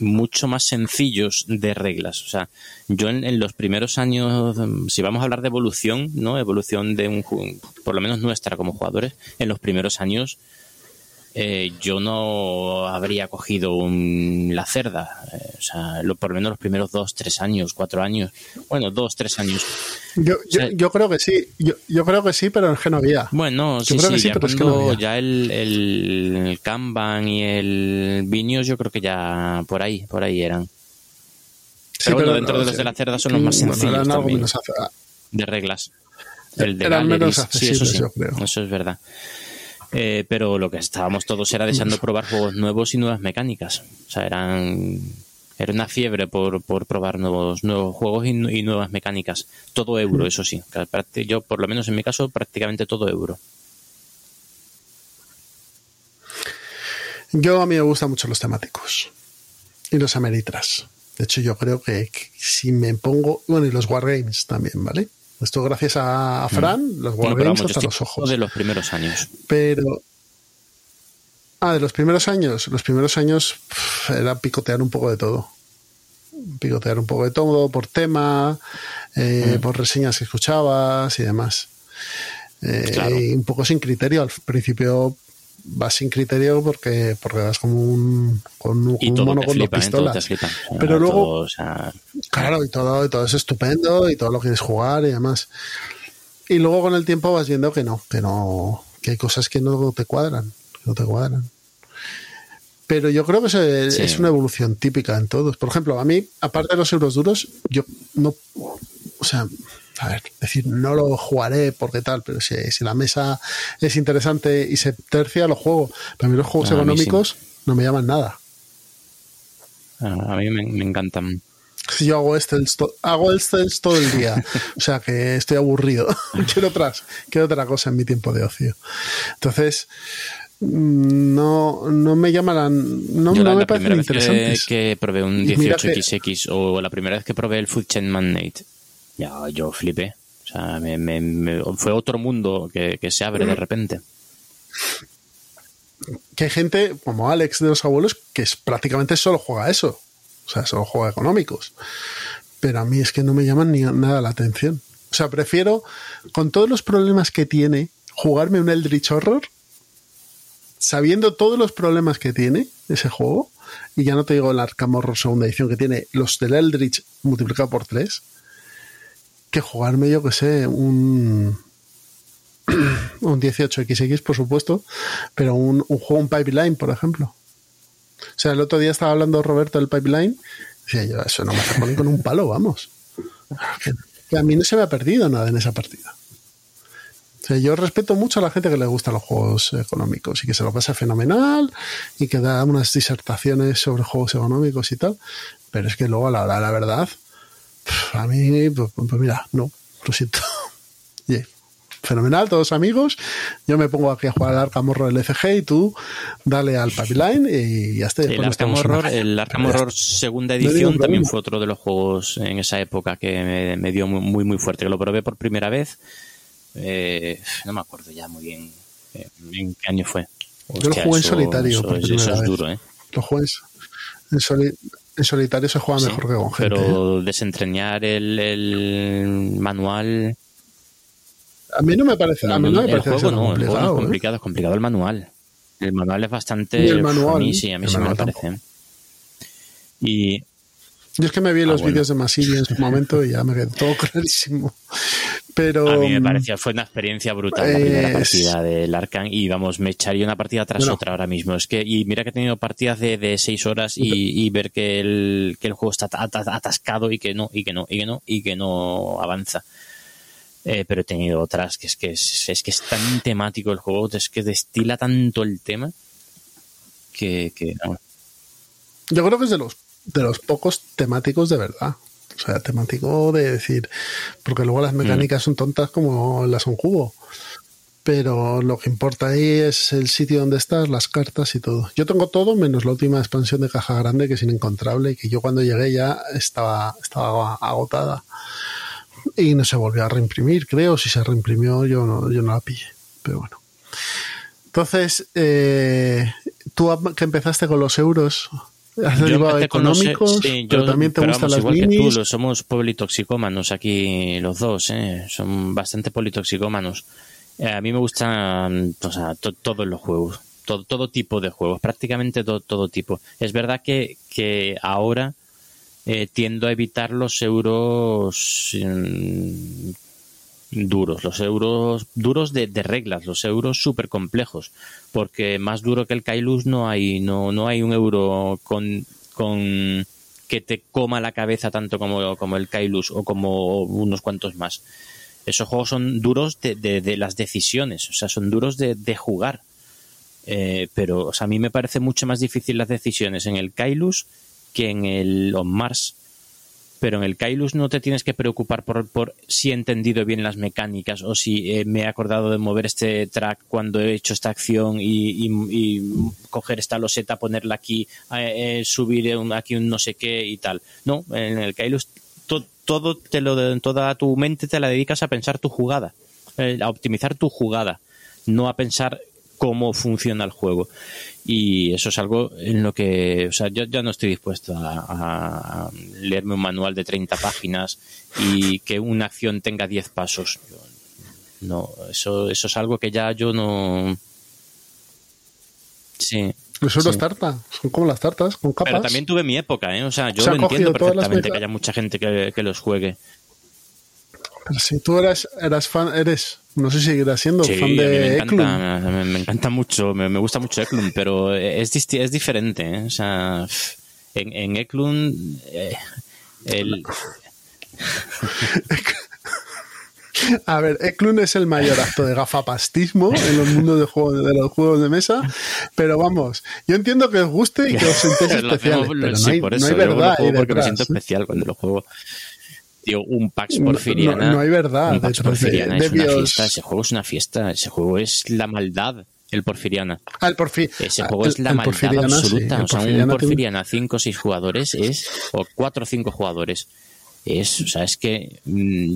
[SPEAKER 2] mucho más sencillos de reglas. O sea, yo en, los primeros años, si vamos a hablar de evolución, ¿no? Evolución de un por lo menos nuestra como jugadores, en los primeros años eh, yo no habría cogido un, la cerda. Eh, o sea, lo, por lo menos los primeros dos, tres años, cuatro años. Bueno, dos, tres años.
[SPEAKER 1] Yo, yo, creo que sí. Yo, yo, creo que sí, pero en Genovía.
[SPEAKER 2] Bueno, sí, sí, ya, pero ya el, el, Kanban y el Vinios, yo creo que ya por ahí, por ahí eran. pero, bueno, dentro de los de la cerda son los más sencillos también, de reglas. El de
[SPEAKER 1] menos
[SPEAKER 2] sí, eso sí, eso es verdad. Eh, pero lo que estábamos todos era deseando probar juegos nuevos y nuevas mecánicas. O sea, eran era una fiebre por, por probar nuevos nuevos juegos y, nuevas mecánicas. Todo euro, eso sí. Yo, por lo menos en mi caso, prácticamente todo euro.
[SPEAKER 1] Yo a mí me gustan mucho los temáticos y los ameritras. De hecho, yo creo que, que si me pongo, bueno, y los wargames también, ¿vale? Esto gracias a Fran, mm. los Wargames hasta los ojos.
[SPEAKER 2] De los primeros años.
[SPEAKER 1] Pero. Ah, de los primeros años. Los primeros años era picotear un poco de todo. Picotear un poco de todo por tema, eh, mm. por reseñas que escuchabas y demás. Eh, y un poco sin criterio. Al principio vas sin criterio porque, porque vas como un, con un, mono con dos pistolas. Pero luego, claro, y todo, y todo es estupendo y todo lo quieres jugar y demás. Y luego con el tiempo vas viendo que no, que no, que hay cosas que no te cuadran, que no te cuadran. Pero yo creo que es, es una evolución típica en todos. Por ejemplo, a mí, aparte de los euros duros, yo no, o sea, a ver, decir, no lo jugaré porque tal, pero si, la mesa es interesante y se tercia, lo juego. Para mí los juegos económicos no me llaman nada.
[SPEAKER 2] A mí me, encantan.
[SPEAKER 1] Si yo hago este hago todo el día. (laughs) o sea que estoy aburrido. (laughs) quiero otras, quiero otra cosa en mi tiempo de ocio. Entonces, no, no me llaman, no, no me parecen interesantes.
[SPEAKER 2] Que, que probé un 18XX o la primera vez que probé el Food Chain Magnate ya, yo flipé. O sea, me, fue otro mundo que, se abre de repente.
[SPEAKER 1] Que hay gente como Alex de los abuelos que es, prácticamente solo juega eso. O sea, solo juega económicos. Pero a mí es que no me llaman ni nada la atención. O sea, prefiero, con todos los problemas que tiene, jugarme un Eldritch Horror, sabiendo todos los problemas que tiene ese juego, y ya no te digo el Arkham Horror segunda edición que tiene los del Eldritch multiplicado por tres, que jugarme, yo que sé, un, (clears throat) un 18XX, por supuesto, pero un, un juego, un pipeline, por ejemplo. O sea, el otro día estaba hablando Roberto del pipeline, decía yo, eso no me poner con un palo, vamos. Que, a mí no se me ha perdido nada en esa partida. O sea, yo respeto mucho a la gente que le gustan los juegos económicos y que se lo pasa fenomenal y que da unas disertaciones sobre juegos económicos y tal, pero es que luego a la hora de la verdad, a mí, pues, pues, mira, no, lo siento. (laughs) Fenomenal, todos amigos. Yo me pongo aquí a jugar al Arkham Horror LCG y tú dale al Pipeline y ya está.
[SPEAKER 2] El Arkham, Horror, el Arkham Horror segunda edición también fue otro de los juegos en esa época que me, dio muy, muy fuerte. Que lo probé por primera vez. Eh, no me acuerdo ya muy bien eh, en qué año fue.
[SPEAKER 1] Yo lo jugué en solitario.
[SPEAKER 2] Eso, es duro, ¿eh?
[SPEAKER 1] Lo jugué en solitario en solitario se juega mejor que con gente.
[SPEAKER 2] Pero ¿eh? desentrañar el, manual.
[SPEAKER 1] A mí no me parece. A mí no me parece
[SPEAKER 2] el juego, no, complicado, el juego es complicado, es complicado el manual. El manual es bastante.
[SPEAKER 1] el manual,
[SPEAKER 2] a mí sí, a mí sí me parece. Y.
[SPEAKER 1] Yo es que me vi
[SPEAKER 2] Ah,
[SPEAKER 1] los
[SPEAKER 2] bueno.
[SPEAKER 1] vídeos de Masili en su momento y ya me quedó todo (laughs) clarísimo. Pero
[SPEAKER 2] A mí me pareció, fue una experiencia brutal la primera
[SPEAKER 1] es-
[SPEAKER 2] partida del Arcan y vamos, me echaría una partida tras otra ahora mismo. Es que, y mira que he tenido partidas de, de seis horas y, y ver que el, que el juego está at- at- atascado y que no, y que no, y que no, y que no avanza. Eh, pero he tenido otras que es que es, es que es tan temático el juego, es que destila tanto el tema que, que no.
[SPEAKER 1] yo creo que es de los, de los pocos temáticos de verdad. O sea, temático de decir, porque luego
[SPEAKER 2] Mm.
[SPEAKER 1] las mecánicas son tontas como las un cubo. Pero lo que importa ahí es el sitio donde estás, las cartas y todo. Yo tengo todo menos la última expansión de caja grande que es inencontrable y que yo cuando llegué ya estaba, estaba agotada. Y no se volvió a reimprimir, creo. Si se reimprimió, yo no, yo no la pillé. Pero bueno. Entonces, eh, tú que empezaste con los euros, has derivado
[SPEAKER 2] sí,
[SPEAKER 1] pero
[SPEAKER 2] yo-
[SPEAKER 1] también te
[SPEAKER 2] pero
[SPEAKER 1] gustan
[SPEAKER 2] vamos,
[SPEAKER 1] las
[SPEAKER 2] igual que tú, lo- somos politoxicómanos aquí los dos, ¿eh? son bastante politoxicómanos. Eh, a mí me gustan o sea, to- todos los juegos, todo, todo tipo de juegos, prácticamente todo, todo tipo. Es verdad que, que ahora eh, tiendo a evitar los euros mm, duros, los euros duros de, reglas, los euros súper complejos, porque más duro que el Kailus no hay, no, no hay un euro con, con que te coma la cabeza tanto como, como el Kailus o como unos cuantos más. Esos juegos son duros de, de- las decisiones, o sea, son duros de, de jugar. Eh, pero a mí me parece mucho más difícil las decisiones en el Kailus que en el On Mars. Pero en el Kailus no te tienes que preocupar por, por si he entendido bien las mecánicas o si eh, me he acordado de mover este track cuando he hecho esta acción y, coger esta loseta, ponerla aquí, eh, eh, subir aquí un no sé qué y tal. No, en el Kailus to- todo te lo, toda tu mente te la dedicas a pensar tu jugada, eh, a optimizar tu jugada, no a pensar cómo funciona el juego. Y eso es algo en lo que, o sea, yo ya no estoy dispuesto a, leerme un manual de 30 páginas y que una acción tenga 10 pasos. Yo- no, eso, eso es algo que ya yo no. Sí.
[SPEAKER 1] Euros
[SPEAKER 2] Sí.
[SPEAKER 1] tarta, son como las tartas, con capas.
[SPEAKER 2] Pero también tuve mi época, ¿eh? O sea, yo
[SPEAKER 1] Se
[SPEAKER 2] lo entiendo perfectamente que haya mucha gente que, que los juegue.
[SPEAKER 1] Si tú eras, eras fan, eres, no sé si seguirás siendo
[SPEAKER 2] Sí,
[SPEAKER 1] fan de Eklund.
[SPEAKER 2] me, me encanta mucho, me, me gusta mucho Eklund, pero es, es diferente, ¿eh? O sea, en, en Eklund, eh, el, (laughs)
[SPEAKER 1] A ver, Eklund es el mayor acto de gafapastismo en los mundos de, juego, de los juegos de mesa, pero vamos, yo entiendo que os guste y que os (laughs) sintáis
[SPEAKER 2] lo
[SPEAKER 1] especiales, pero no
[SPEAKER 2] sí,
[SPEAKER 1] hay, no
[SPEAKER 2] yo lo
[SPEAKER 1] verdad
[SPEAKER 2] juego porque me siento especial cuando lo juego. Tío, un Pax
[SPEAKER 1] No-
[SPEAKER 2] Porfiriana.
[SPEAKER 1] no- no hay verdad
[SPEAKER 2] Un Pax
[SPEAKER 1] detrás de-
[SPEAKER 2] Porfiriana
[SPEAKER 1] de
[SPEAKER 2] es una fiesta, ese juego es una fiesta, ese juego es la maldad, el Porfiriana.
[SPEAKER 1] Ah, el porfi-
[SPEAKER 2] Ese
[SPEAKER 1] ah,
[SPEAKER 2] juego
[SPEAKER 1] el-
[SPEAKER 2] es la maldad
[SPEAKER 1] Porfiriana, sí,
[SPEAKER 2] absoluta.
[SPEAKER 1] el
[SPEAKER 2] o sea, un
[SPEAKER 1] Porfiriana tiene-
[SPEAKER 2] Porfiriana 5 o 6 jugadores es, o 4 o 5 jugadores. Es, o sea, es que. mm,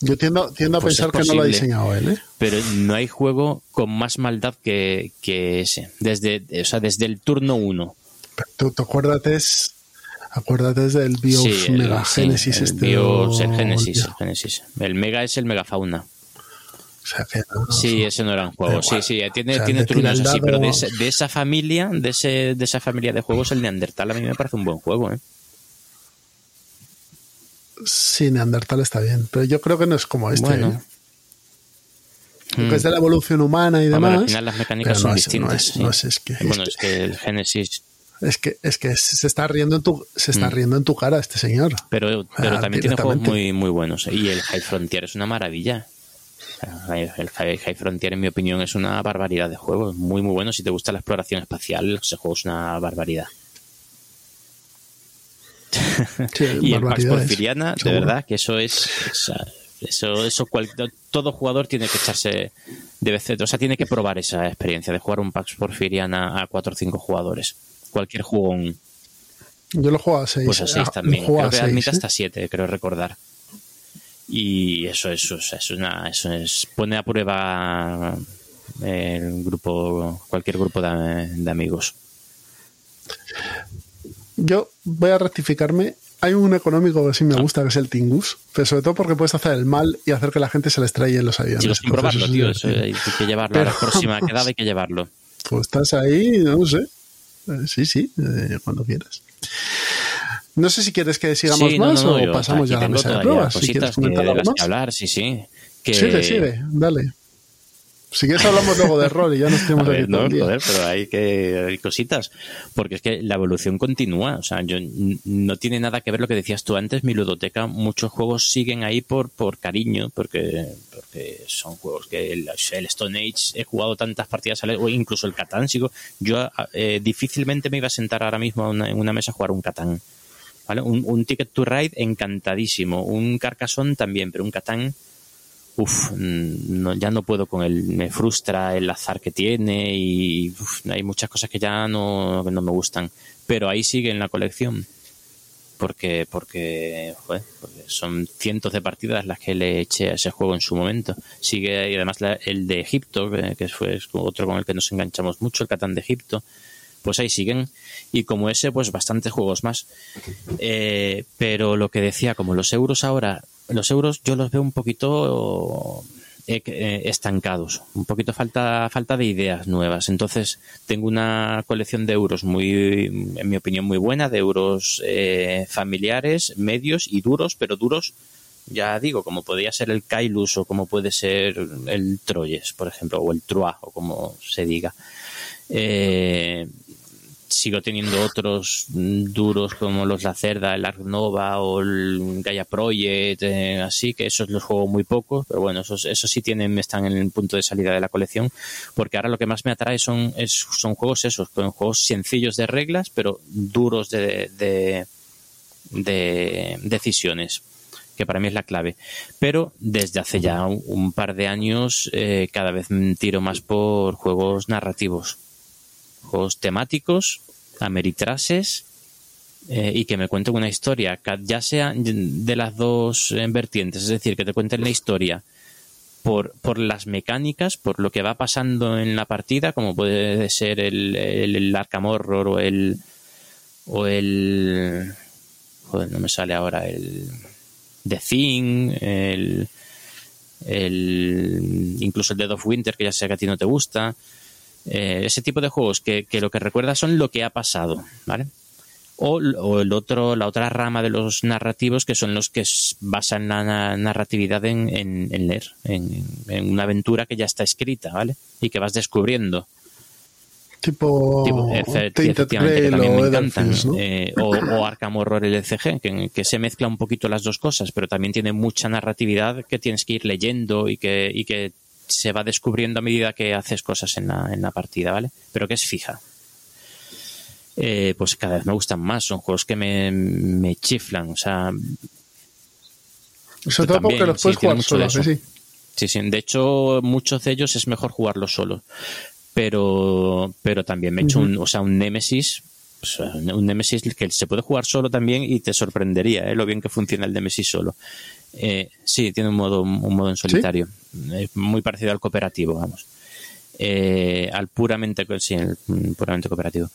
[SPEAKER 1] Yo tiendo, tiendo a
[SPEAKER 2] Pues
[SPEAKER 1] pensar
[SPEAKER 2] es
[SPEAKER 1] que no lo ha
[SPEAKER 2] posible.
[SPEAKER 1] diseñado él, ¿eh?
[SPEAKER 2] pero no hay juego con más maldad que, que ese. Desde, o sea, desde el turno 1.
[SPEAKER 1] Pero tú, tú acuérdate, es- acuérdate del Bios
[SPEAKER 2] Sí, el,
[SPEAKER 1] Mega
[SPEAKER 2] sí,
[SPEAKER 1] Genesis
[SPEAKER 2] el
[SPEAKER 1] este.
[SPEAKER 2] Bios, el Genesis, el Genesis. El Mega es el Megafauna.
[SPEAKER 1] O sea, que no-
[SPEAKER 2] Sí, ese no era un juego. Sí, sí, tiene,
[SPEAKER 1] O sea,
[SPEAKER 2] tiene
[SPEAKER 1] el
[SPEAKER 2] así, pero de, ese- de esa familia, de, ese, de esa familia de juegos, el Neandertal a mí me parece un buen juego, ¿eh?
[SPEAKER 1] Sí, Neandertal está bien, pero yo creo que no es como este.
[SPEAKER 2] Bueno.
[SPEAKER 1] ¿eh? Porque es de la evolución humana y demás.
[SPEAKER 2] al final las mecánicas son
[SPEAKER 1] no es-
[SPEAKER 2] distintas.
[SPEAKER 1] No es,
[SPEAKER 2] sí.
[SPEAKER 1] no es- es que,
[SPEAKER 2] bueno,
[SPEAKER 1] es,
[SPEAKER 2] es que el Genesis.
[SPEAKER 1] Es que es que se está riendo en tu se está
[SPEAKER 2] Mm.
[SPEAKER 1] riendo en tu cara este señor.
[SPEAKER 2] Pero, pero
[SPEAKER 1] Ah,
[SPEAKER 2] también tiene juegos muy, muy buenos. Y el High Frontier es una maravilla. El High, Frontier, en mi opinión, es una barbaridad de juego. Es muy, muy bueno. Si te gusta la exploración espacial, ese juego es una barbaridad.
[SPEAKER 1] Sí, (laughs)
[SPEAKER 2] y el Pax Porfiriana, de
[SPEAKER 1] seguro.
[SPEAKER 2] verdad que eso es. eso, eso cual- todo jugador tiene que echarse de vez o sea, tiene que probar esa experiencia de jugar un Pax Porfiriana a 4 o 5 jugadores. Cualquier jugón,
[SPEAKER 1] Yo lo juego a 6.
[SPEAKER 2] pues a 6 también. Creo que admite hasta 7, creo recordar. Y eso es, o sea, es una, eso es, pone a prueba eh, el grupo, cualquier grupo de, de amigos.
[SPEAKER 1] Yo voy a rectificarme. Hay un económico que sí
[SPEAKER 2] Ah.
[SPEAKER 1] me gusta, que es el Tingus, pero sobre todo porque puedes hacer el mal y hacer que la gente se le estrelle en los aviones.
[SPEAKER 2] Sin probarlo,
[SPEAKER 1] eso
[SPEAKER 2] tío. Eso
[SPEAKER 1] divertido.
[SPEAKER 2] hay que llevarlo a la próxima quedada, hay que (laughs) llevarlo.
[SPEAKER 1] Pues estás ahí, no sé. Eh, Sí, sí, eh, cuando quieras. No sé si quieres que sigamos más o pasamos ya a la mesa de pruebas.
[SPEAKER 2] Si quieres comentar algo más. Que hablar, sí, sí. Que...
[SPEAKER 1] Sigue, sigue, dale. Si quieres hablamos luego de rol y ya nos (laughs) tenemos aquí
[SPEAKER 2] no, Joder, pero hay que hay cositas, porque es que la evolución continúa, o sea, yo no tiene nada que ver lo que decías tú antes, mi ludoteca, muchos juegos siguen ahí por por cariño, porque porque son juegos que el, Stone Age he jugado tantas partidas o incluso el Catán sigo, yo eh, difícilmente me iba a sentar ahora mismo en una mesa a jugar un Catán. ¿Vale? Un, un Ticket to Ride encantadísimo, un Carcassonne también, pero un Catán uf, no, ya no puedo con él, me frustra el azar que tiene y hay muchas cosas que ya no, no me gustan. Pero ahí sigue en la colección. Porque, porque, son cientos de partidas las que le eché a ese juego en su momento. Sigue y además el de Egipto, que fue otro con el que nos enganchamos mucho, el Catán de Egipto pues ahí siguen. Y como ese, pues bastantes juegos más. Eh, pero lo que decía, como los euros ahora los euros yo los veo un poquito eh, eh, estancados, un poquito falta, falta de ideas nuevas. Entonces, tengo una colección de euros muy, en mi opinión, muy buena, de euros eh, familiares, medios y duros, pero duros, ya digo, como podría ser el Kailus o como puede ser el Troyes, por ejemplo, o el Troyes, o como se diga. Eh, sigo teniendo otros duros como los La Cerda, el Ark Nova o el Gaia Project, eh, así que esos los juego muy poco, pero bueno, esos, esos sí tienen, están en el punto de salida de la colección, porque ahora lo que más me atrae son, son juegos esos, son juegos sencillos de reglas, pero duros de, de, decisiones que para mí es la clave. Pero desde hace ya un, par de años eh, cada vez tiro más por juegos narrativos juegos temáticos, ameritrases eh, y que me cuenten una historia, ya sea de las dos eh, vertientes, es decir, que te cuenten la historia por, por las mecánicas, por lo que va pasando en la partida, como puede ser el, el, Arkham Horror o el o el joder, no me sale ahora el The Thing, el, el incluso el Dead of Winter, que ya sé que a ti no te gusta, eh, ese tipo de juegos que, lo que recuerda son lo que ha pasado, ¿vale? O, el otro, la otra rama de los narrativos que son los que basan la narratividad en, en, leer, en, una aventura que ya está escrita, ¿vale? Y que vas descubriendo.
[SPEAKER 1] Tipo,
[SPEAKER 2] efectivamente, también me encantan. Eh, o, Arkham Horror LCG, que, que, se mezcla un poquito las dos cosas, pero también tiene mucha narratividad que tienes que ir leyendo y que, y que se va descubriendo a medida que haces cosas en la, en la partida, ¿vale? Pero que es fija. Eh, pues cada vez me gustan más, son juegos que me, me chiflan, o sea...
[SPEAKER 1] Sobre todo porque los puedes jugar solo, sí.
[SPEAKER 2] Sí, sí, de hecho muchos de ellos es mejor jugarlos solo. Pero, pero también me he hecho un, o sea, un Nemesis, pues, un Nemesis que se puede jugar solo también y te sorprendería ¿eh? lo bien que funciona el Nemesis solo. Eh, sí, tiene un modo, un modo en solitario. Es muy parecido al cooperativo, vamos. Eh, al puramente, sí, puramente cooperativo.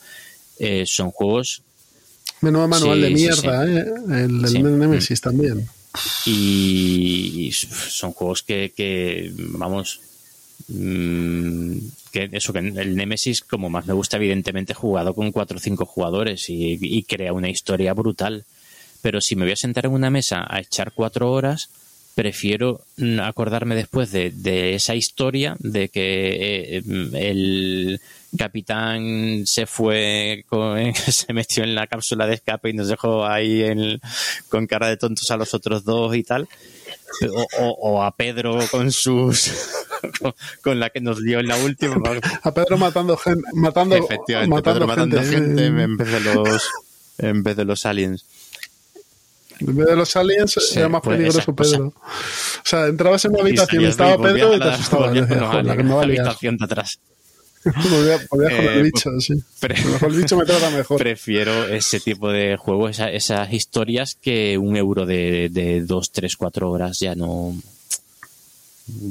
[SPEAKER 2] Eh, son juegos.
[SPEAKER 1] Menudo manual de mierda, ¿eh? El del Nemesis mm. también.
[SPEAKER 2] Y, son juegos que, que vamos, mm, que eso que el Nemesis como más me gusta evidentemente jugado con cuatro o cinco jugadores y, crea una historia brutal pero si me voy a sentar en una mesa a echar cuatro horas, prefiero acordarme después de, esa historia de que eh, el capitán se fue, (laughs) se metió en la cápsula de escape y nos dejó ahí con cara de tontos a los otros dos y tal. O, a Pedro con sus (laughs) con, la que nos dio en la última.
[SPEAKER 1] A Pedro matando gente matando
[SPEAKER 2] efectivamente Pedro matando gente en vez de los en vez de los aliens
[SPEAKER 1] en vez de los aliens era más pues peligroso Pedro. O sea, entrabas en una habitación y estaba Pedro y te asustabas.
[SPEAKER 2] la, que me va a habitación de atrás. (laughs)
[SPEAKER 1] Con el eh, bicho, sí. el bicho me trata mejor.
[SPEAKER 2] Prefiero ese tipo de juego, esas historias, que un euro de, de dos, tres, cuatro horas ya no.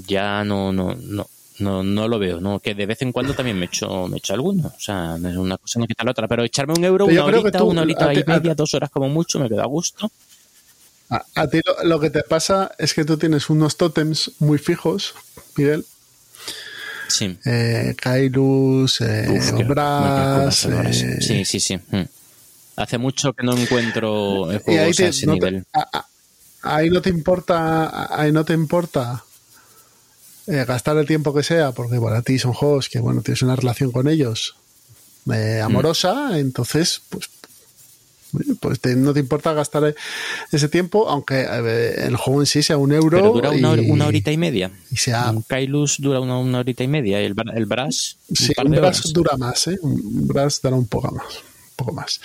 [SPEAKER 2] Ya no, no, no. No, no lo veo, ¿no? Que de vez en cuando también me echo, me echo alguno. O sea, es una cosa no quita la otra. Pero echarme un euro, una horita, una horita y media, dos horas como mucho, me queda a gusto.
[SPEAKER 1] A, ti lo, que te pasa es que tú tienes unos tótems muy fijos, Miguel.
[SPEAKER 2] Sí.
[SPEAKER 1] Eh, Kairus, eh, Brass,
[SPEAKER 2] eh, sí, sí, sí. Mm. Hace mucho que no encuentro juegos a ese nivel.
[SPEAKER 1] ahí no te importa, ahí no te importa eh, gastar el tiempo que sea, porque para ti son juegos que, bueno, tienes una relación con ellos eh, amorosa, mm. entonces, pues, pues no te importa gastar ese tiempo, aunque eh, el juego en sí sea un euro.
[SPEAKER 2] Pero dura una, horita y media. Y sea, un Kailus dura una, horita y media. El, el Brass.
[SPEAKER 1] Sí, un Brass dura más, ¿eh? Un Brass dará un poco más. Un poco más.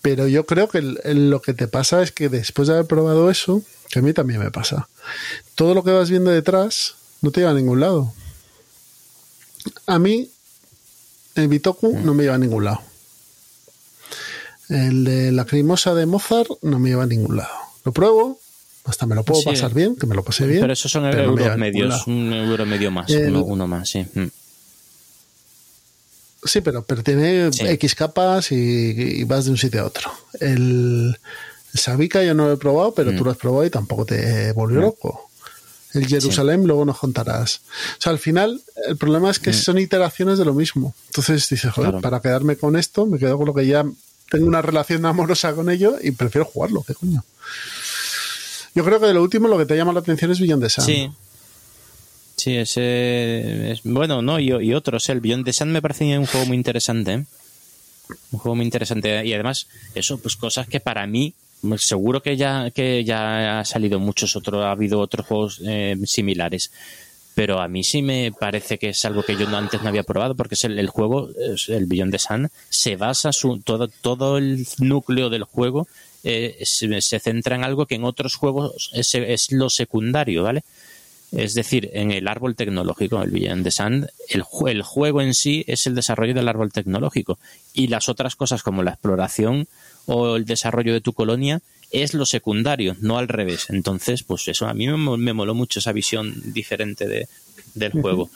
[SPEAKER 1] Pero yo creo que lo que te pasa es que después de haber probado eso, que a mí también me pasa, todo lo que vas viendo detrás no te lleva a ningún lado. A mí, el Bitoku mm. no me lleva a ningún lado. El de la crimosa de Mozart no me lleva a ningún lado. Lo pruebo, hasta me lo puedo pasar bien, que me lo pasé bien.
[SPEAKER 2] Pero esos son euros medios, un euro medio más, uno, más, sí. Mm.
[SPEAKER 1] Sí, pero, pero tiene X capas y, vas de un sitio a otro. El, Sabica yo no lo he probado, pero mm. tú lo has probado y tampoco te volvió loco el Jerusalén, luego nos contarás. O sea, al final, el problema es que mm. son iteraciones de lo mismo. Entonces dices, joder, para quedarme con esto, me quedo con lo que ya tengo una relación amorosa con ello y prefiero jugarlo, ¿qué coño? Yo creo que de lo último lo que te llama la atención es Beyond the Sun.
[SPEAKER 2] Sí. Sí, ese es, bueno, no, y, otros. El Beyond the Sun me parece un juego muy interesante. ¿eh? Un juego muy interesante. Y además, eso, pues cosas que para mí seguro que ya, que ya ha salido muchos otros, ha habido otros juegos eh, similares. Pero a mí sí me parece que es algo que yo antes no había probado, porque es el, juego, el Beyond de Sun, se basa su, todo, todo el núcleo del juego eh, se, centra en algo que en otros juegos es, es lo secundario, ¿vale? Es decir, en el árbol tecnológico, el Beyond the Sun, el, el, juego en sí es el desarrollo del árbol tecnológico. Y las otras cosas como la exploración o el desarrollo de tu colonia es lo secundario, no al revés. Entonces, pues eso, a mí me, moló mucho esa visión diferente de, del juego.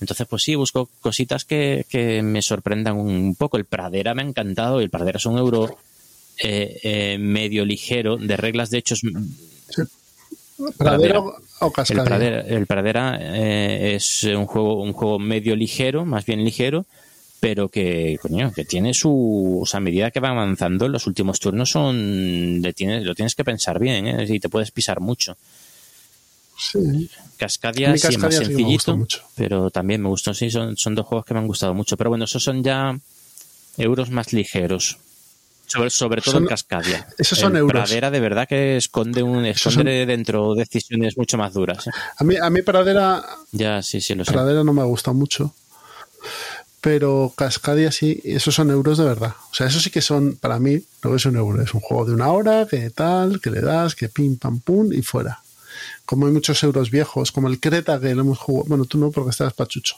[SPEAKER 2] Entonces, pues sí, busco cositas que, que, me sorprendan un poco. El Pradera me ha encantado. El Pradera es un euro eh, eh, medio ligero, de reglas de hechos.
[SPEAKER 1] ¿Pradera, o Cascadia?
[SPEAKER 2] El Pradera, el Pradera eh, es un juego, un juego medio ligero, más bien ligero, pero que, coño, que tiene su. O sea, a medida que va avanzando, los últimos turnos son. Le tienes, lo tienes que pensar bien, ¿eh? Y te puedes pisar mucho.
[SPEAKER 1] Sí.
[SPEAKER 2] Cascadia, sí es más sencillito, pero también me gustó. Sí, son, son dos juegos que me han gustado mucho. Pero bueno, esos son ya euros más ligeros. Sobre, sobre todo en Cascadia.
[SPEAKER 1] Esos son euros.
[SPEAKER 2] Pradera de verdad que esconde un esconde dentro decisiones mucho más duras. ¿eh?
[SPEAKER 1] A mí, a mí Pradera.
[SPEAKER 2] Ya, sí, sí, lo sé.
[SPEAKER 1] Pradera no me gusta mucho pero Cascadia sí, esos son euros de verdad. O sea, eso sí que son, para mí, lo que es un euro. Es un juego de una hora, que tal, que le das, que pim, pam, pum, y fuera. Como hay muchos euros viejos, como el Creta, que lo hemos jugado, bueno, tú no, porque estabas pachucho.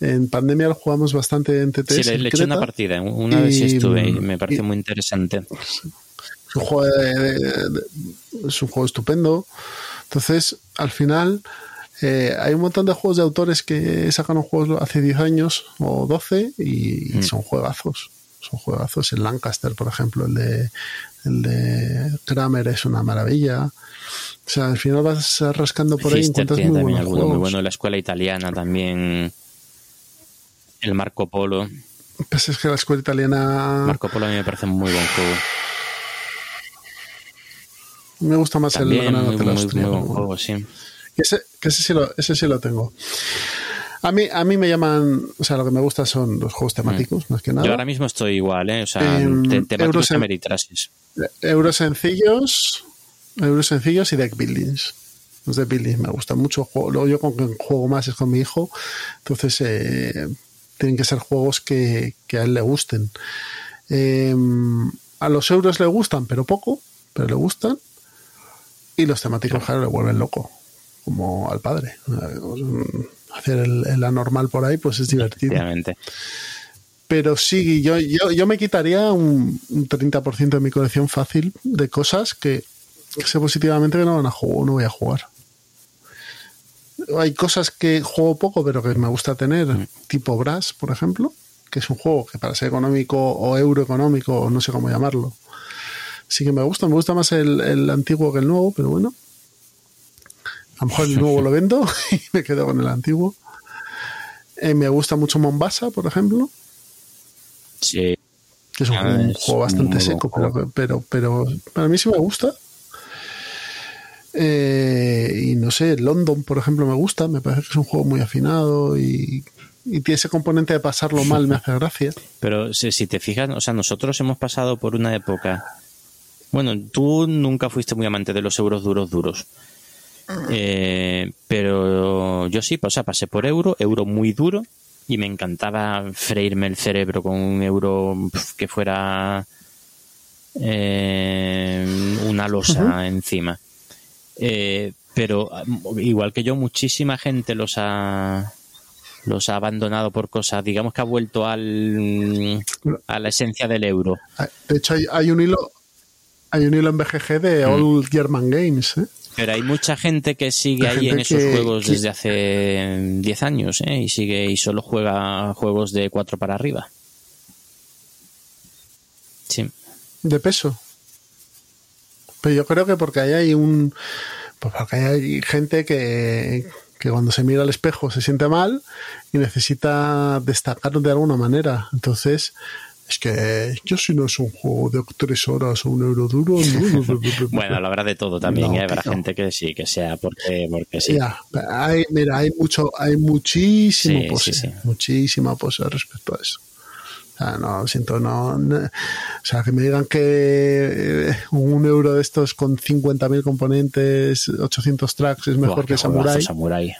[SPEAKER 1] En pandemia lo jugamos bastante en TTS.
[SPEAKER 2] Sí, le, eché una partida, una vez estuve y me parece muy interesante.
[SPEAKER 1] Es un juego, es un juego estupendo. Entonces, al final, eh, hay un montón de juegos de autores que sacan juegos hace 10 años o 12 y, mm. son juegazos. Son juegazos. El Lancaster, por ejemplo, el de, el de Kramer es una maravilla. O sea, al final vas rascando por ahí y encuentras muy buenos juegos. muy bueno.
[SPEAKER 2] La escuela italiana también. El Marco Polo.
[SPEAKER 1] Pues es que la escuela italiana.
[SPEAKER 2] Marco Polo a mí me parece un muy buen juego.
[SPEAKER 1] Me gusta más el
[SPEAKER 2] Granada muy, muy, muy buen juego, sí.
[SPEAKER 1] Ese, ese, sí lo, ese sí lo tengo. A mí, a mí me llaman, o sea, lo que me gusta son los juegos temáticos, mm. más que nada.
[SPEAKER 2] Yo ahora mismo estoy igual, ¿eh? O sea, em, temáticos euros,
[SPEAKER 1] Euros sencillos, euros sencillos y deck buildings. Los deck buildings me gustan mucho. Luego yo con quien juego más es con mi hijo, entonces eh, tienen que ser juegos que, que, a él le gusten. Em, a los euros le gustan, pero poco, pero le gustan. Y los temáticos, claro, le vuelven loco como al padre. Hacer el, anormal por ahí, pues es divertido. Pero sí, yo, yo, yo me quitaría un, 30% de mi colección fácil de cosas que, sé positivamente que no van a jugar, no voy a jugar. Hay cosas que juego poco, pero que me gusta tener, mm. tipo Brass, por ejemplo, que es un juego que para ser económico o euroeconómico, o no sé cómo llamarlo, sí que me gusta. Me gusta más el, el antiguo que el nuevo, pero bueno. A lo mejor el nuevo lo vendo (laughs) y me quedo con el antiguo. Eh, me gusta mucho Mombasa, por ejemplo.
[SPEAKER 2] Sí.
[SPEAKER 1] Es un,
[SPEAKER 2] Ah,
[SPEAKER 1] un
[SPEAKER 2] es
[SPEAKER 1] juego bastante seco, pero, pero, pero para mí sí me gusta. Eh, y no sé, London, por ejemplo, me gusta. Me parece que es un juego muy afinado y, y tiene ese componente de pasarlo mal, me hace gracia.
[SPEAKER 2] Pero si, si te fijas, o sea, nosotros hemos pasado por una época. Bueno, tú nunca fuiste muy amante de los euros duros duros. Eh, pero yo sí, o sea, pasé por euro, euro muy duro, y me encantaba freírme el cerebro con un euro que fuera eh, una losa encima. Eh, pero igual que yo, muchísima gente los ha los ha abandonado por cosas, digamos que ha vuelto al a la esencia del euro.
[SPEAKER 1] Ah, De hecho, hay, hay un hilo. Hay un hilo en BGG de All German Games. ¿eh?
[SPEAKER 2] Pero hay mucha gente que sigue ahí en esos
[SPEAKER 1] que-
[SPEAKER 2] juegos
[SPEAKER 1] que-
[SPEAKER 2] desde hace 10 años, ¿eh? Y sigue y solo juega juegos de 4 para arriba. Sí.
[SPEAKER 1] de peso. Pero yo creo que porque ahí hay un. Pues porque ahí hay gente que, que cuando se mira al espejo se siente mal y necesita destacar de alguna manera. Entonces, es que yo si no es un juego de tres horas o un euro duro. no, no, no, no, no. (laughs)
[SPEAKER 2] Bueno, lo habrá de todo también,
[SPEAKER 1] No,
[SPEAKER 2] ¿eh? Habrá gente que sí, que sea porque, porque sí.
[SPEAKER 1] Ya, hay, mira, hay mucho, hay muchísimo
[SPEAKER 2] Sí,
[SPEAKER 1] pose,
[SPEAKER 2] sí, sí.
[SPEAKER 1] muchísima pose respecto a eso. O sea, no, siento, no, o sea, que me digan que eh, un euro de estos con 50.000 componentes, 800 tracks es mejor
[SPEAKER 2] Buah,
[SPEAKER 1] que Samurai
[SPEAKER 2] Samurai.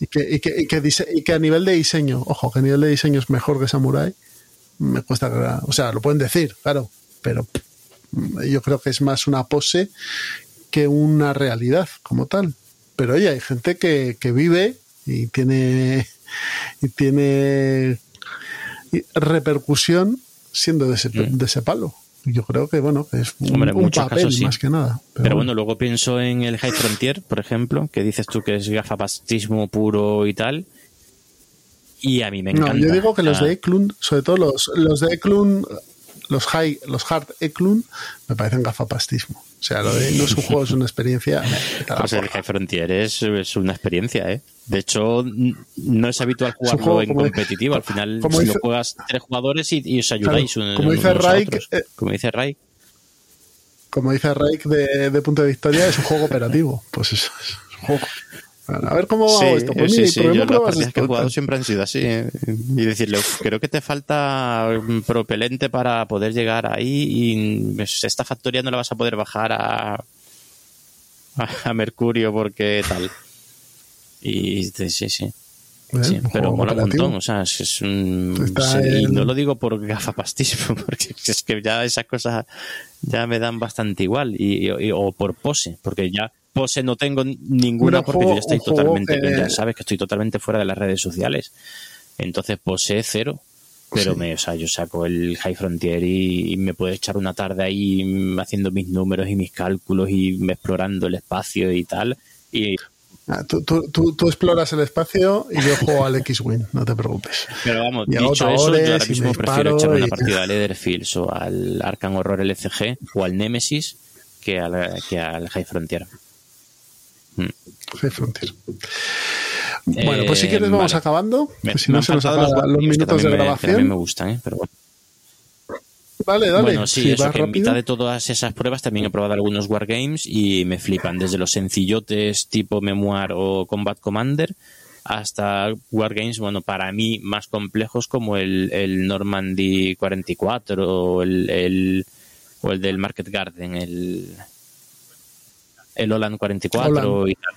[SPEAKER 1] y que, y, que, y, que y que a nivel de diseño, ojo, que a nivel de diseño es mejor que Samurai, me cuesta. O sea, lo pueden decir, claro, pero yo creo que es más una pose que una realidad como tal. Pero oye, hay gente que, que vive y tiene y tiene repercusión siendo de ese, de ese palo. Yo creo que, bueno, que es un,
[SPEAKER 2] Mm. Hombre,
[SPEAKER 1] un papel
[SPEAKER 2] casos sí.
[SPEAKER 1] más que nada.
[SPEAKER 2] Pero, bueno, luego pienso en el High Frontier, por ejemplo, que dices tú que es gafapastismo puro y tal. Y a mí me encanta.
[SPEAKER 1] No, yo digo que los
[SPEAKER 2] Ah,
[SPEAKER 1] de Eklund, sobre todo los, los de Eklund, los high, los hard Eklund, me parecen gafapastismo. O sea, lo de no es un juego, es una experiencia.
[SPEAKER 2] Pues el. High Frontier es, es una experiencia, ¿eh? De hecho, no es habitual jugarlo
[SPEAKER 1] juego
[SPEAKER 2] en competitivo. Al final, si
[SPEAKER 1] dice-
[SPEAKER 2] lo juegas tres jugadores y, y os ayudáis
[SPEAKER 1] Claro,
[SPEAKER 2] un-
[SPEAKER 1] como dice
[SPEAKER 2] unos a
[SPEAKER 1] Raik,
[SPEAKER 2] otros.
[SPEAKER 1] eh,
[SPEAKER 2] Como dice Ray.
[SPEAKER 1] Como dice Raik de, de Punto de Victoria, es un juego operativo. Pues eso es un juego. A ver cómo hago esto. Pues
[SPEAKER 3] sí,
[SPEAKER 1] mira, ¿y
[SPEAKER 3] sí, yo las partidas que he jugado siempre han sido así. ¿eh?
[SPEAKER 2] Y decirle, "Uf, creo que te falta un propelente para poder llegar ahí y pues, esta factoría no la vas a poder bajar a, a, Mercurio porque tal. Y sí, sí, sí.
[SPEAKER 1] Bien,
[SPEAKER 2] Sí, pero mola un montón, o sea, es, un... Sí, y no lo digo por gafapastismo, (laughs) porque es que ya esas cosas ya me dan bastante igual, y, y- o por pose, porque ya pose no tengo ninguna porque
[SPEAKER 1] juego-
[SPEAKER 2] yo ya estoy totalmente,
[SPEAKER 1] que-
[SPEAKER 2] ya sabes que estoy totalmente fuera de las redes sociales, entonces pose cero. Pero
[SPEAKER 1] Sí.
[SPEAKER 2] me, o sea, yo saco el High Frontier y, y me puedo echar una tarde ahí haciendo mis números y mis cálculos y explorando el espacio y tal. Y
[SPEAKER 1] Ah, Tú, tú- tú- tú exploras el espacio y yo juego al (laughs) X-Wing, no te preocupes.
[SPEAKER 2] Pero vamos,
[SPEAKER 1] Y
[SPEAKER 2] dicho eso, yo ahora mismo prefiero echarme una
[SPEAKER 1] y-
[SPEAKER 2] partida a Leatherfields o al Arkham Horror LCG o al Nemesis que al, que al High Frontier.
[SPEAKER 1] Frontier. Bueno, pues si
[SPEAKER 2] Eh,
[SPEAKER 1] quieres vamos
[SPEAKER 2] vale.
[SPEAKER 1] acabando,
[SPEAKER 2] Me,
[SPEAKER 1] que si
[SPEAKER 2] me
[SPEAKER 1] no se nos acaban los,
[SPEAKER 2] que
[SPEAKER 1] minutos de
[SPEAKER 2] también me- también
[SPEAKER 1] grabación.
[SPEAKER 2] me gustan, ¿eh? Pero bueno.
[SPEAKER 1] Dale, dale.
[SPEAKER 2] Bueno, sí,
[SPEAKER 1] si
[SPEAKER 2] eso que en mitad de todas esas pruebas también he probado algunos Wargames y me flipan, desde los sencillotes tipo Memoir o Combat Commander hasta Wargames, bueno, para mí más complejos como el, el Normandy 44 o el, el- o el del Market Garden, el, el Holland 44
[SPEAKER 1] Holland.
[SPEAKER 2] y tal.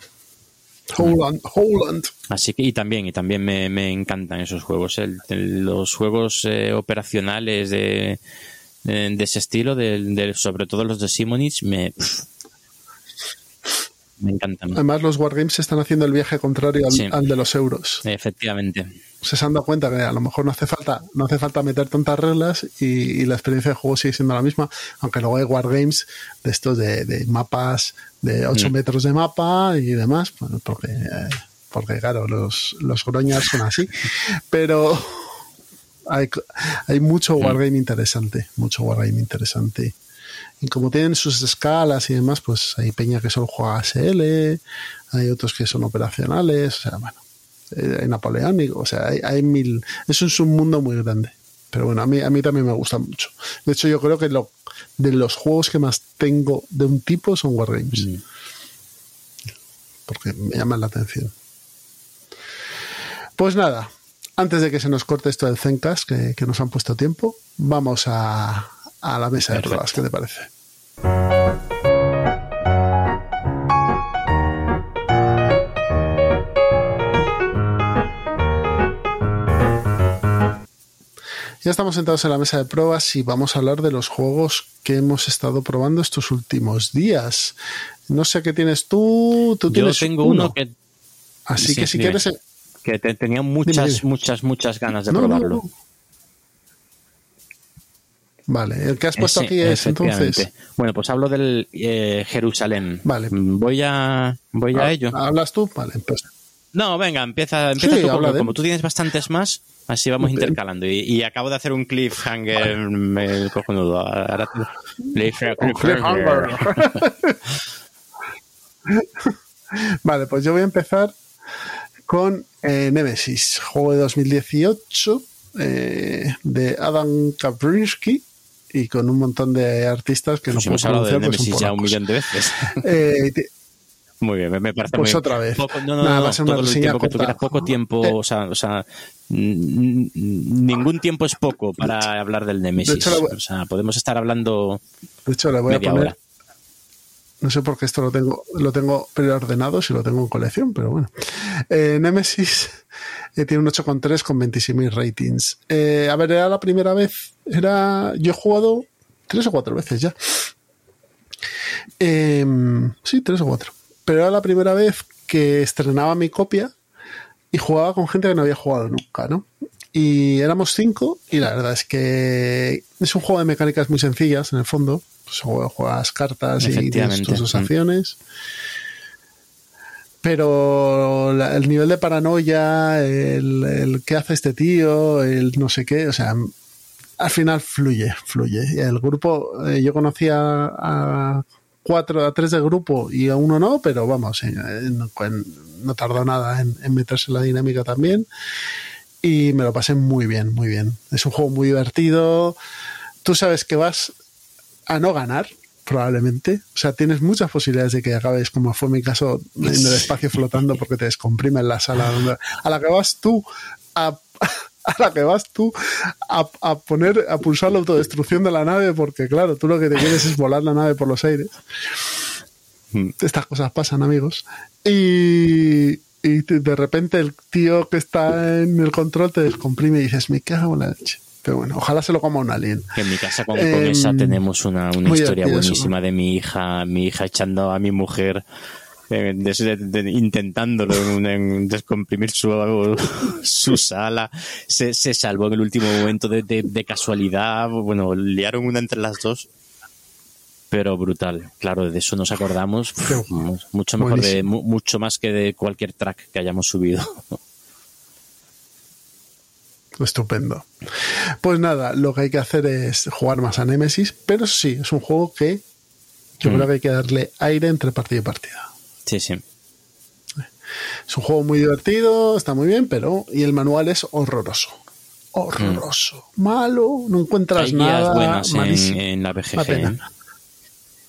[SPEAKER 1] Holland, Holland.
[SPEAKER 2] Así que, y también, y también me, me encantan esos juegos. El- el- los juegos eh, operacionales de, de, de ese estilo, sobre todo los de Simonich, me, me encantan.
[SPEAKER 1] Además, los Wargames están haciendo el viaje contrario al,
[SPEAKER 2] Sí.
[SPEAKER 1] al de los euros.
[SPEAKER 2] Efectivamente.
[SPEAKER 1] Se han dado cuenta que a lo mejor no hace falta, no hace falta meter tantas reglas y, y la experiencia de juego sigue siendo la misma, aunque luego hay wargames de estos de, de mapas de 8
[SPEAKER 2] Mm.
[SPEAKER 1] metros de mapa y demás, bueno, porque, porque claro, los, los groñas son así. (laughs) Pero hay, hay mucho wargame interesante, mucho wargame interesante. Y como tienen sus escalas y demás, pues hay peña que solo juega ASL, hay otros que son operacionales, o sea, bueno, eh, napoleónico, o sea, hay, hay mil. Eso es un mundo muy grande. Pero bueno, a mí, a mí también me gusta mucho. De hecho, yo creo que lo, de los juegos que más tengo de un tipo son Wargames.
[SPEAKER 2] Mm.
[SPEAKER 1] Porque me llaman la atención. Pues nada, antes de que se nos corte esto del Zencast, que, que nos han puesto tiempo, vamos a, a la mesa de pruebas. ¿Qué te parece? Ya estamos sentados en la mesa de pruebas y vamos a hablar de los juegos que hemos estado probando estos últimos días. No sé qué tienes tú. Tú
[SPEAKER 2] Yo
[SPEAKER 1] tienes
[SPEAKER 2] tengo uno que,
[SPEAKER 1] Así
[SPEAKER 2] sí,
[SPEAKER 1] que si
[SPEAKER 2] dime.
[SPEAKER 1] quieres. eh,
[SPEAKER 2] que te- tenía muchas,
[SPEAKER 1] dime.
[SPEAKER 2] muchas, muchas ganas de
[SPEAKER 1] No,
[SPEAKER 2] probarlo.
[SPEAKER 1] no. Vale, el que has puesto aquí es entonces.
[SPEAKER 2] Bueno, pues hablo del eh, Jerusalén.
[SPEAKER 1] Vale.
[SPEAKER 2] Voy a, voy a
[SPEAKER 1] Ah,
[SPEAKER 2] ello.
[SPEAKER 1] ¿Hablas tú? Vale, pues.
[SPEAKER 2] No, venga, empieza, empieza
[SPEAKER 1] Sí,
[SPEAKER 2] tú,
[SPEAKER 1] de
[SPEAKER 2] como tú tienes bastantes más, así vamos intercalando. Y, y acabo de hacer un cliffhanger me cojonudo. Ahora
[SPEAKER 1] Cliffhanger. (laughs) vale, pues yo voy a empezar con eh, Nemesis, juego de 2018 eh, de Adam Kaprinsky y con un montón de artistas que no
[SPEAKER 2] Pues
[SPEAKER 1] puedo
[SPEAKER 2] hemos hablado de
[SPEAKER 1] pronunciar, pues
[SPEAKER 2] ya un millón de veces. (laughs)
[SPEAKER 1] Eh,
[SPEAKER 2] Muy bien, me, parece
[SPEAKER 1] Pues
[SPEAKER 2] muy
[SPEAKER 1] otra vez.
[SPEAKER 2] Poco, no, no,
[SPEAKER 1] Nada,
[SPEAKER 2] no,
[SPEAKER 1] va a ser una
[SPEAKER 2] todo el tiempo que poco tiempo,
[SPEAKER 1] Eh.
[SPEAKER 2] o sea, o ningún tiempo es poco para hablar del Nemesis.
[SPEAKER 1] hecho, la voy-
[SPEAKER 2] O sea, podemos estar hablando
[SPEAKER 1] de hecho, le voy a poner.
[SPEAKER 2] hora.
[SPEAKER 1] No sé por qué esto lo tengo, lo tengo preordenado si lo tengo en colección, pero bueno. Eh, Nemesis eh, tiene un 8,3 con 26.000 ratings. Eh, a ver, era la primera vez. Era. Yo he jugado tres o cuatro veces ya. Eh, sí, tres o cuatro. Pero era la primera vez que estrenaba mi copia y jugaba con gente que no había jugado nunca, ¿no? Y éramos cinco y la verdad es que es un juego de mecánicas muy sencillas en el fondo. Pues juegas- cartas y tienes tus dos acciones. Pero la- el nivel de paranoia, el, el qué hace este tío, el no sé qué, o sea, al final fluye, fluye. El grupo, eh, yo conocía a cuatro, a tres de grupo y a uno no, pero vamos, no, no tardó nada en, en meterse en la dinámica también. Y me lo pasé muy bien, muy bien. Es un juego muy divertido. Tú sabes que vas a no ganar, probablemente. O sea, tienes muchas posibilidades de que acabes, como fue mi caso, en el espacio flotando porque te descomprime en la sala. donde- a la que vas tú a, a la que vas tú a, a poner, a pulsar la autodestrucción de la nave, porque claro, tú lo que te quieres es volar la nave por los aires.
[SPEAKER 2] Mm.
[SPEAKER 1] Estas cosas pasan, amigos. Y, y de repente el tío que está en el control te descomprime y dices, me cago en la leche. Pero bueno, ojalá se lo coma un alien.
[SPEAKER 2] En mi casa con,
[SPEAKER 1] Em,
[SPEAKER 2] con esa tenemos una, una historia
[SPEAKER 1] eso,
[SPEAKER 2] buenísima de mi hija, mi hija echando a mi mujer, eh, des- de- de- intentándolo en, en descomprimir su, su sala. Se, se salvó en el último momento de, de- casualidad. Bueno, liaron una entre las dos. Pero brutal, claro, de eso nos acordamos mucho mejor de, mucho más que de cualquier track que hayamos subido. (laughs)
[SPEAKER 1] Estupendo. Pues nada, lo que hay que hacer es jugar más a Nemesis, pero sí, es un juego que yo
[SPEAKER 2] Mm.
[SPEAKER 1] creo que hay que darle aire entre partida y partida.
[SPEAKER 2] Sí, sí.
[SPEAKER 1] Es un juego muy divertido, está muy bien, pero y el manual es horroroso. Horroroso. Malo, no encuentras
[SPEAKER 2] Mm. Hay
[SPEAKER 1] nada.
[SPEAKER 2] buenas en, en la BGG. ¿eh?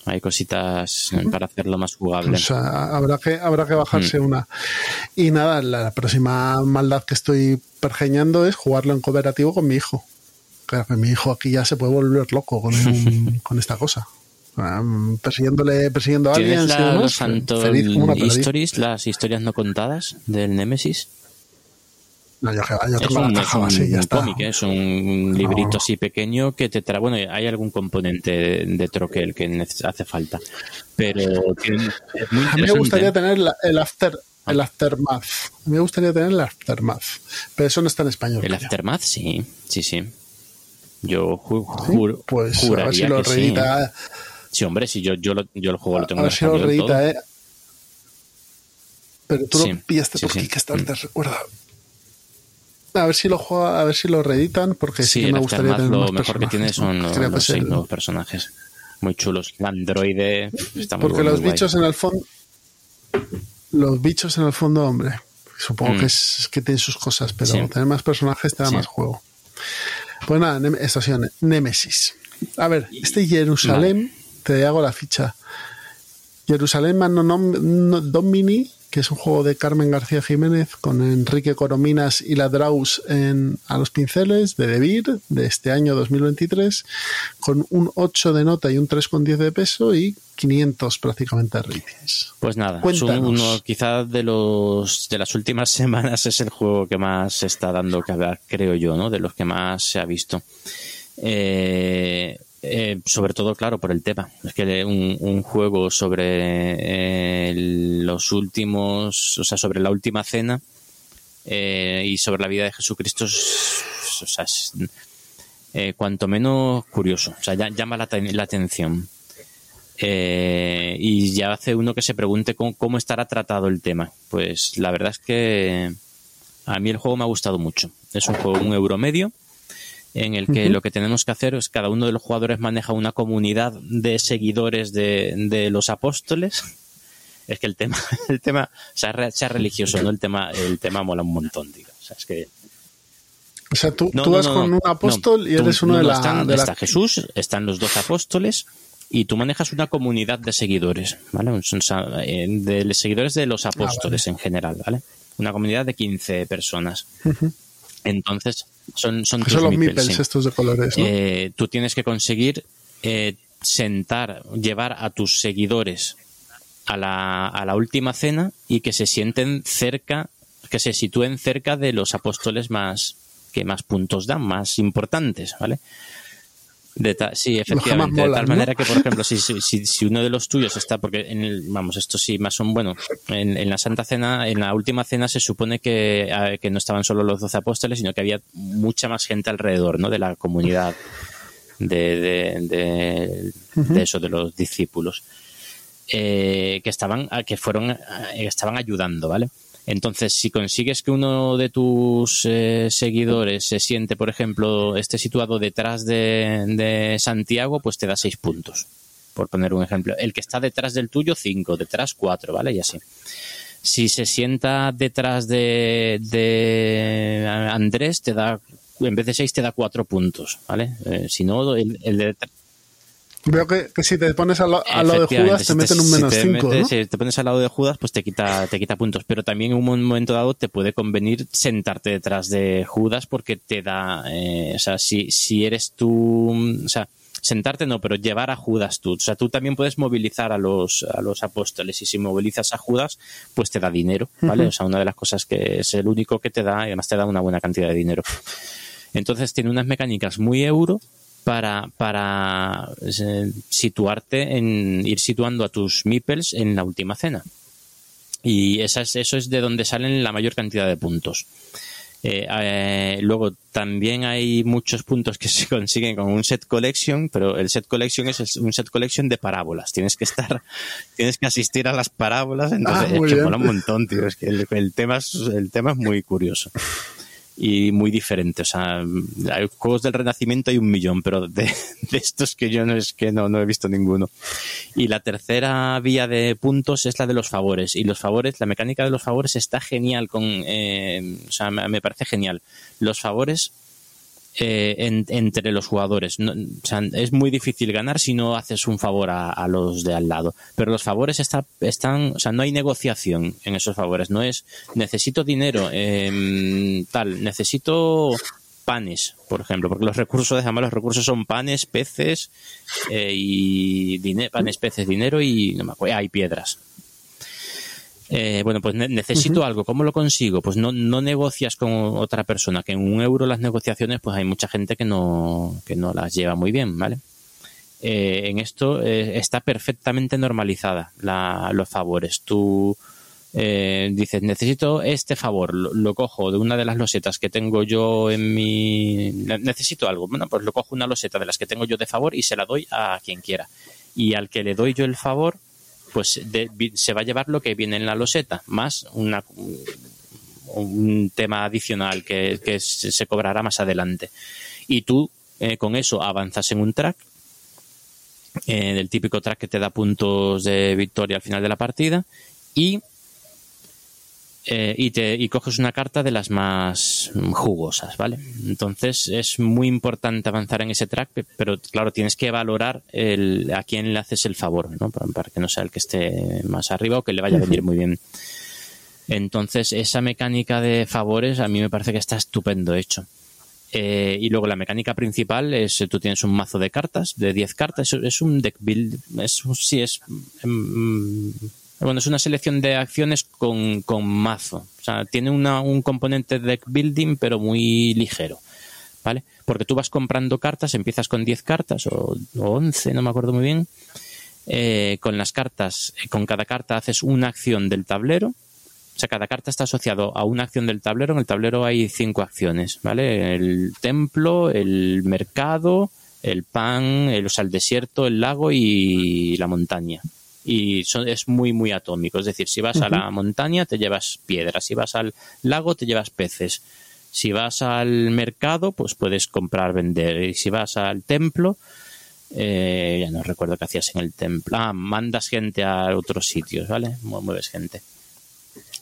[SPEAKER 2] Hay cositas para hacerlo más jugable.
[SPEAKER 1] O sea, habrá que, habrá que bajarse
[SPEAKER 2] Mm.
[SPEAKER 1] una. Y nada, la próxima maldad que estoy pergeñando es jugarlo en cooperativo con mi hijo. Claro que mi hijo aquí ya se puede volver loco con, (laughs) con esta cosa. Ah, Persiguiéndole, persiguiendo a
[SPEAKER 2] ¿Tienes
[SPEAKER 1] aliens y
[SPEAKER 2] la,
[SPEAKER 1] demás,
[SPEAKER 2] los Phantom
[SPEAKER 1] feliz como una peladilla.
[SPEAKER 2] Stories, las historias no contadas del Nemesis?
[SPEAKER 1] No, yo,
[SPEAKER 2] Es
[SPEAKER 1] tengo
[SPEAKER 2] un,
[SPEAKER 1] la
[SPEAKER 2] es
[SPEAKER 1] caja
[SPEAKER 2] un-
[SPEAKER 1] así, ya
[SPEAKER 2] un
[SPEAKER 1] está.
[SPEAKER 2] cómic, ¿eh? es un librito así pequeño que te trae. Bueno, hay algún componente de, de troquel que hace falta. Pero tiene- es muy
[SPEAKER 1] A mí me gustaría tener la- el after
[SPEAKER 2] Ah.
[SPEAKER 1] el aftermath. A mí me gustaría tener el aftermath. Pero eso no está en español.
[SPEAKER 2] El. Aftermath, sí, sí, sí. Yo ju-
[SPEAKER 1] ¿Sí?
[SPEAKER 2] juro,
[SPEAKER 1] Pues a ver si lo
[SPEAKER 2] sí, ¿eh? Sí, hombre, si yo, yo, lo, yo el juego lo tengo
[SPEAKER 1] a ver si lo reedita, ¿eh? Pero tú
[SPEAKER 2] Sí,
[SPEAKER 1] lo pillaste
[SPEAKER 2] sí,
[SPEAKER 1] por
[SPEAKER 2] sí.
[SPEAKER 1] Kickstarter, recuerda. A ver si lo juega, a ver si lo reeditan, porque sí,
[SPEAKER 2] Sí,
[SPEAKER 1] que me gustaría tener
[SPEAKER 2] lo
[SPEAKER 1] más
[SPEAKER 2] mejor que tiene son los, seis
[SPEAKER 1] el-
[SPEAKER 2] nuevos personajes. Muy chulos. El androide está muy
[SPEAKER 1] Porque los bichos en el fondo. Los bichos en el fondo, hombre. Supongo
[SPEAKER 2] Mm.
[SPEAKER 1] que es que tienen sus cosas, pero
[SPEAKER 2] Sí.
[SPEAKER 1] tener más personajes te da
[SPEAKER 2] Sí.
[SPEAKER 1] más juego. Pues nada, estación Nemesis. A ver, este Jerusalén, te hago la ficha. Jerusalén Mano Nom- Domini, que es un juego de Carmen García Jiménez con Enrique Corominas y la Draus en, a los pinceles de Debir de este año 2023, con un 8 de nota y un 3,10 de peso y 500 prácticamente ratings.
[SPEAKER 2] Pues nada, uno quizás de los de las últimas (laughs) semanas es el juego que más se está dando que hablar, creo yo, ¿no? De los que más se ha visto. Eh, eh, sobre todo, claro, por el tema. Es que un, un juego sobre eh, los últimos, o sea, sobre la última cena eh, y sobre la vida de Jesucristo es, o sea, es, cuanto menos curioso. O sea, ya- llama la, ten- la atención. Y ya hace uno que se pregunte cómo, cómo estará tratado el tema. Pues la verdad es que a mí el juego me ha gustado mucho. Es un juego un euro medio en el que lo que tenemos que hacer es cada uno de los jugadores maneja una comunidad de seguidores de, de los apóstoles. Es que el tema, (laughs) el tema, sea, re- sea religioso, ¿no? El tema, el tema mola un montón, tío. O sea, es que
[SPEAKER 1] O sea, tú,
[SPEAKER 2] no,
[SPEAKER 1] tú vas
[SPEAKER 2] no,
[SPEAKER 1] con un apóstol y
[SPEAKER 2] tú-
[SPEAKER 1] eres uno
[SPEAKER 2] no,
[SPEAKER 1] de, la,
[SPEAKER 2] están-
[SPEAKER 1] de la-
[SPEAKER 2] Está Jesús, están los dos apóstoles y tú manejas una comunidad de seguidores, ¿vale? De seguidores de los apóstoles en general, ¿vale? Una comunidad de 15 personas. Entonces, son, son tus
[SPEAKER 1] son los
[SPEAKER 2] meeples,
[SPEAKER 1] meeples
[SPEAKER 2] sí.
[SPEAKER 1] estos de colores, ¿no?
[SPEAKER 2] Eh, tú tienes que conseguir eh, sentar, llevar a tus seguidores a la, a la última cena y que se sienten cerca, que se sitúen cerca de los apóstoles más que más puntos dan, más importantes, ¿vale? De sí, efectivamente. de tal
[SPEAKER 1] ¿no?
[SPEAKER 2] manera que, por ejemplo, si, si, si- uno de los tuyos está, porque en el, vamos, esto sí más son, bueno, en, en la Santa Cena, en la última cena se supone que, eh, que no estaban solo los doce apóstoles, sino que había mucha más gente alrededor, ¿no? De la comunidad de, de, de, de eso, de los discípulos. Eh, que estaban, que fueron, eh, estaban ayudando, ¿vale? Entonces, si consigues que uno de tus eh, seguidores se siente, por ejemplo, esté situado detrás de, Santiago, pues te da seis puntos, por poner un ejemplo. El que está detrás del tuyo, cinco, detrás cuatro, ¿vale? Y así. Si se sienta detrás de, Andrés, te da, en vez de seis, te da cuatro puntos, ¿vale? Eh, si no, el, el de
[SPEAKER 1] Veo que, que si te pones al, al lado de Judas te
[SPEAKER 2] si
[SPEAKER 1] meten un
[SPEAKER 2] si
[SPEAKER 1] menos
[SPEAKER 2] te
[SPEAKER 1] 5,
[SPEAKER 2] metes-
[SPEAKER 1] ¿no?
[SPEAKER 2] Si te pones al lado de Judas, pues te quita, te quita puntos. Pero también en un momento dado te puede convenir sentarte detrás de Judas porque te da, eh, o sea, si, si eres tú, o sea, sentarte no, pero llevar a Judas tú. O sea, tú también puedes movilizar a los, a los apóstoles y si movilizas a Judas, pues te da dinero, ¿vale? O sea, una de las cosas que es el único que te da y además te da una buena cantidad de dinero. Entonces tiene unas mecánicas muy euro para, para eh, situarte en ir situando a tus meeples en la última cena. Y esa es- eso es de donde salen la mayor cantidad de puntos. Eh, eh, luego también hay muchos puntos que (laughs) se consiguen con un set collection, pero el set collection es un set collection de parábolas. Tienes que estar, (laughs) tienes que asistir a las parábolas, entonces
[SPEAKER 1] Ah,
[SPEAKER 2] es que mola un montón, tío. Es que el, el tema es, el tema es muy curioso (laughs) y muy diferente. O sea, hay juegos del Renacimiento hay un millón, pero de, estos que yo no es que no, no he visto ninguno. Y la tercera vía de puntos es la de los favores. Y los favores, la mecánica de los favores está genial con, eh, o sea, me parece genial. Los favores eh, en- entre los jugadores. Es muy difícil ganar si no haces un favor a, los de al lado. Pero los favores está- están, o sea, no hay negociación en esos favores. No es necesito dinero, em, tal, necesito panes, por ejemplo, porque los recursos, además los recursos son panes, peces eh, y panes, peces, dinero y no me acuerdo, hay piedras. Eh, bueno, pues ne- necesito algo. ¿Cómo lo consigo? Pues no, no negocias con otra persona, que en un euro las negociaciones, pues hay mucha gente que no, que no las lleva muy bien, ¿vale? Eh, en esto eh, está perfectamente normalizada la- los favores. Tú eh, dices, necesito este favor, lo, lo cojo de una de las losetas que tengo yo en mi... ne- Necesito algo. Bueno, pues lo cojo una loseta de las que tengo yo de favor y se la doy a quien quiera. Y al que le doy yo el favor, pues se va a llevar lo que viene en la loseta, más un tema adicional que, se cobrará más adelante. Y tú eh, con eso avanzas en un track, eh, el típico track que te da puntos de victoria al final de la partida, y eh, y, te, y coges una carta de las más jugosas, ¿vale? Entonces es muy importante avanzar en ese track, pero claro, tienes que valorar el, a quién le haces el favor, ¿no? Para, que no sea el que esté más arriba o que le vaya a venir muy bien. Entonces, esa mecánica de favores a mí me parece que está estupendo hecho. Eh, y luego la mecánica principal es, tú tienes un mazo de cartas, de 10 cartas, es, un deck build, es, sí, es, em, bueno, es una selección de acciones con, mazo. O sea, tiene un componente de deck building, pero muy ligero. ¿Vale? Porque tú vas comprando cartas, empiezas con 10 cartas o, 11, no me acuerdo muy bien. Eh, con las cartas, con cada carta haces una acción del tablero o sea, cada carta está asociado a una acción del tablero. En el tablero hay cinco acciones, ¿vale? El templo, el mercado, el pan, el, o sea, el desierto, el lago y la montaña. Y son, es muy, muy atómico. Es decir, si vas a la montaña te llevas piedras, si vas al lago te llevas peces. Si vas al mercado, pues puedes comprar, vender. Y si vas al templo, eh, ya no recuerdo qué hacías en el templo. Ah, mandas gente a otros sitios, ¿vale? Mueves gente.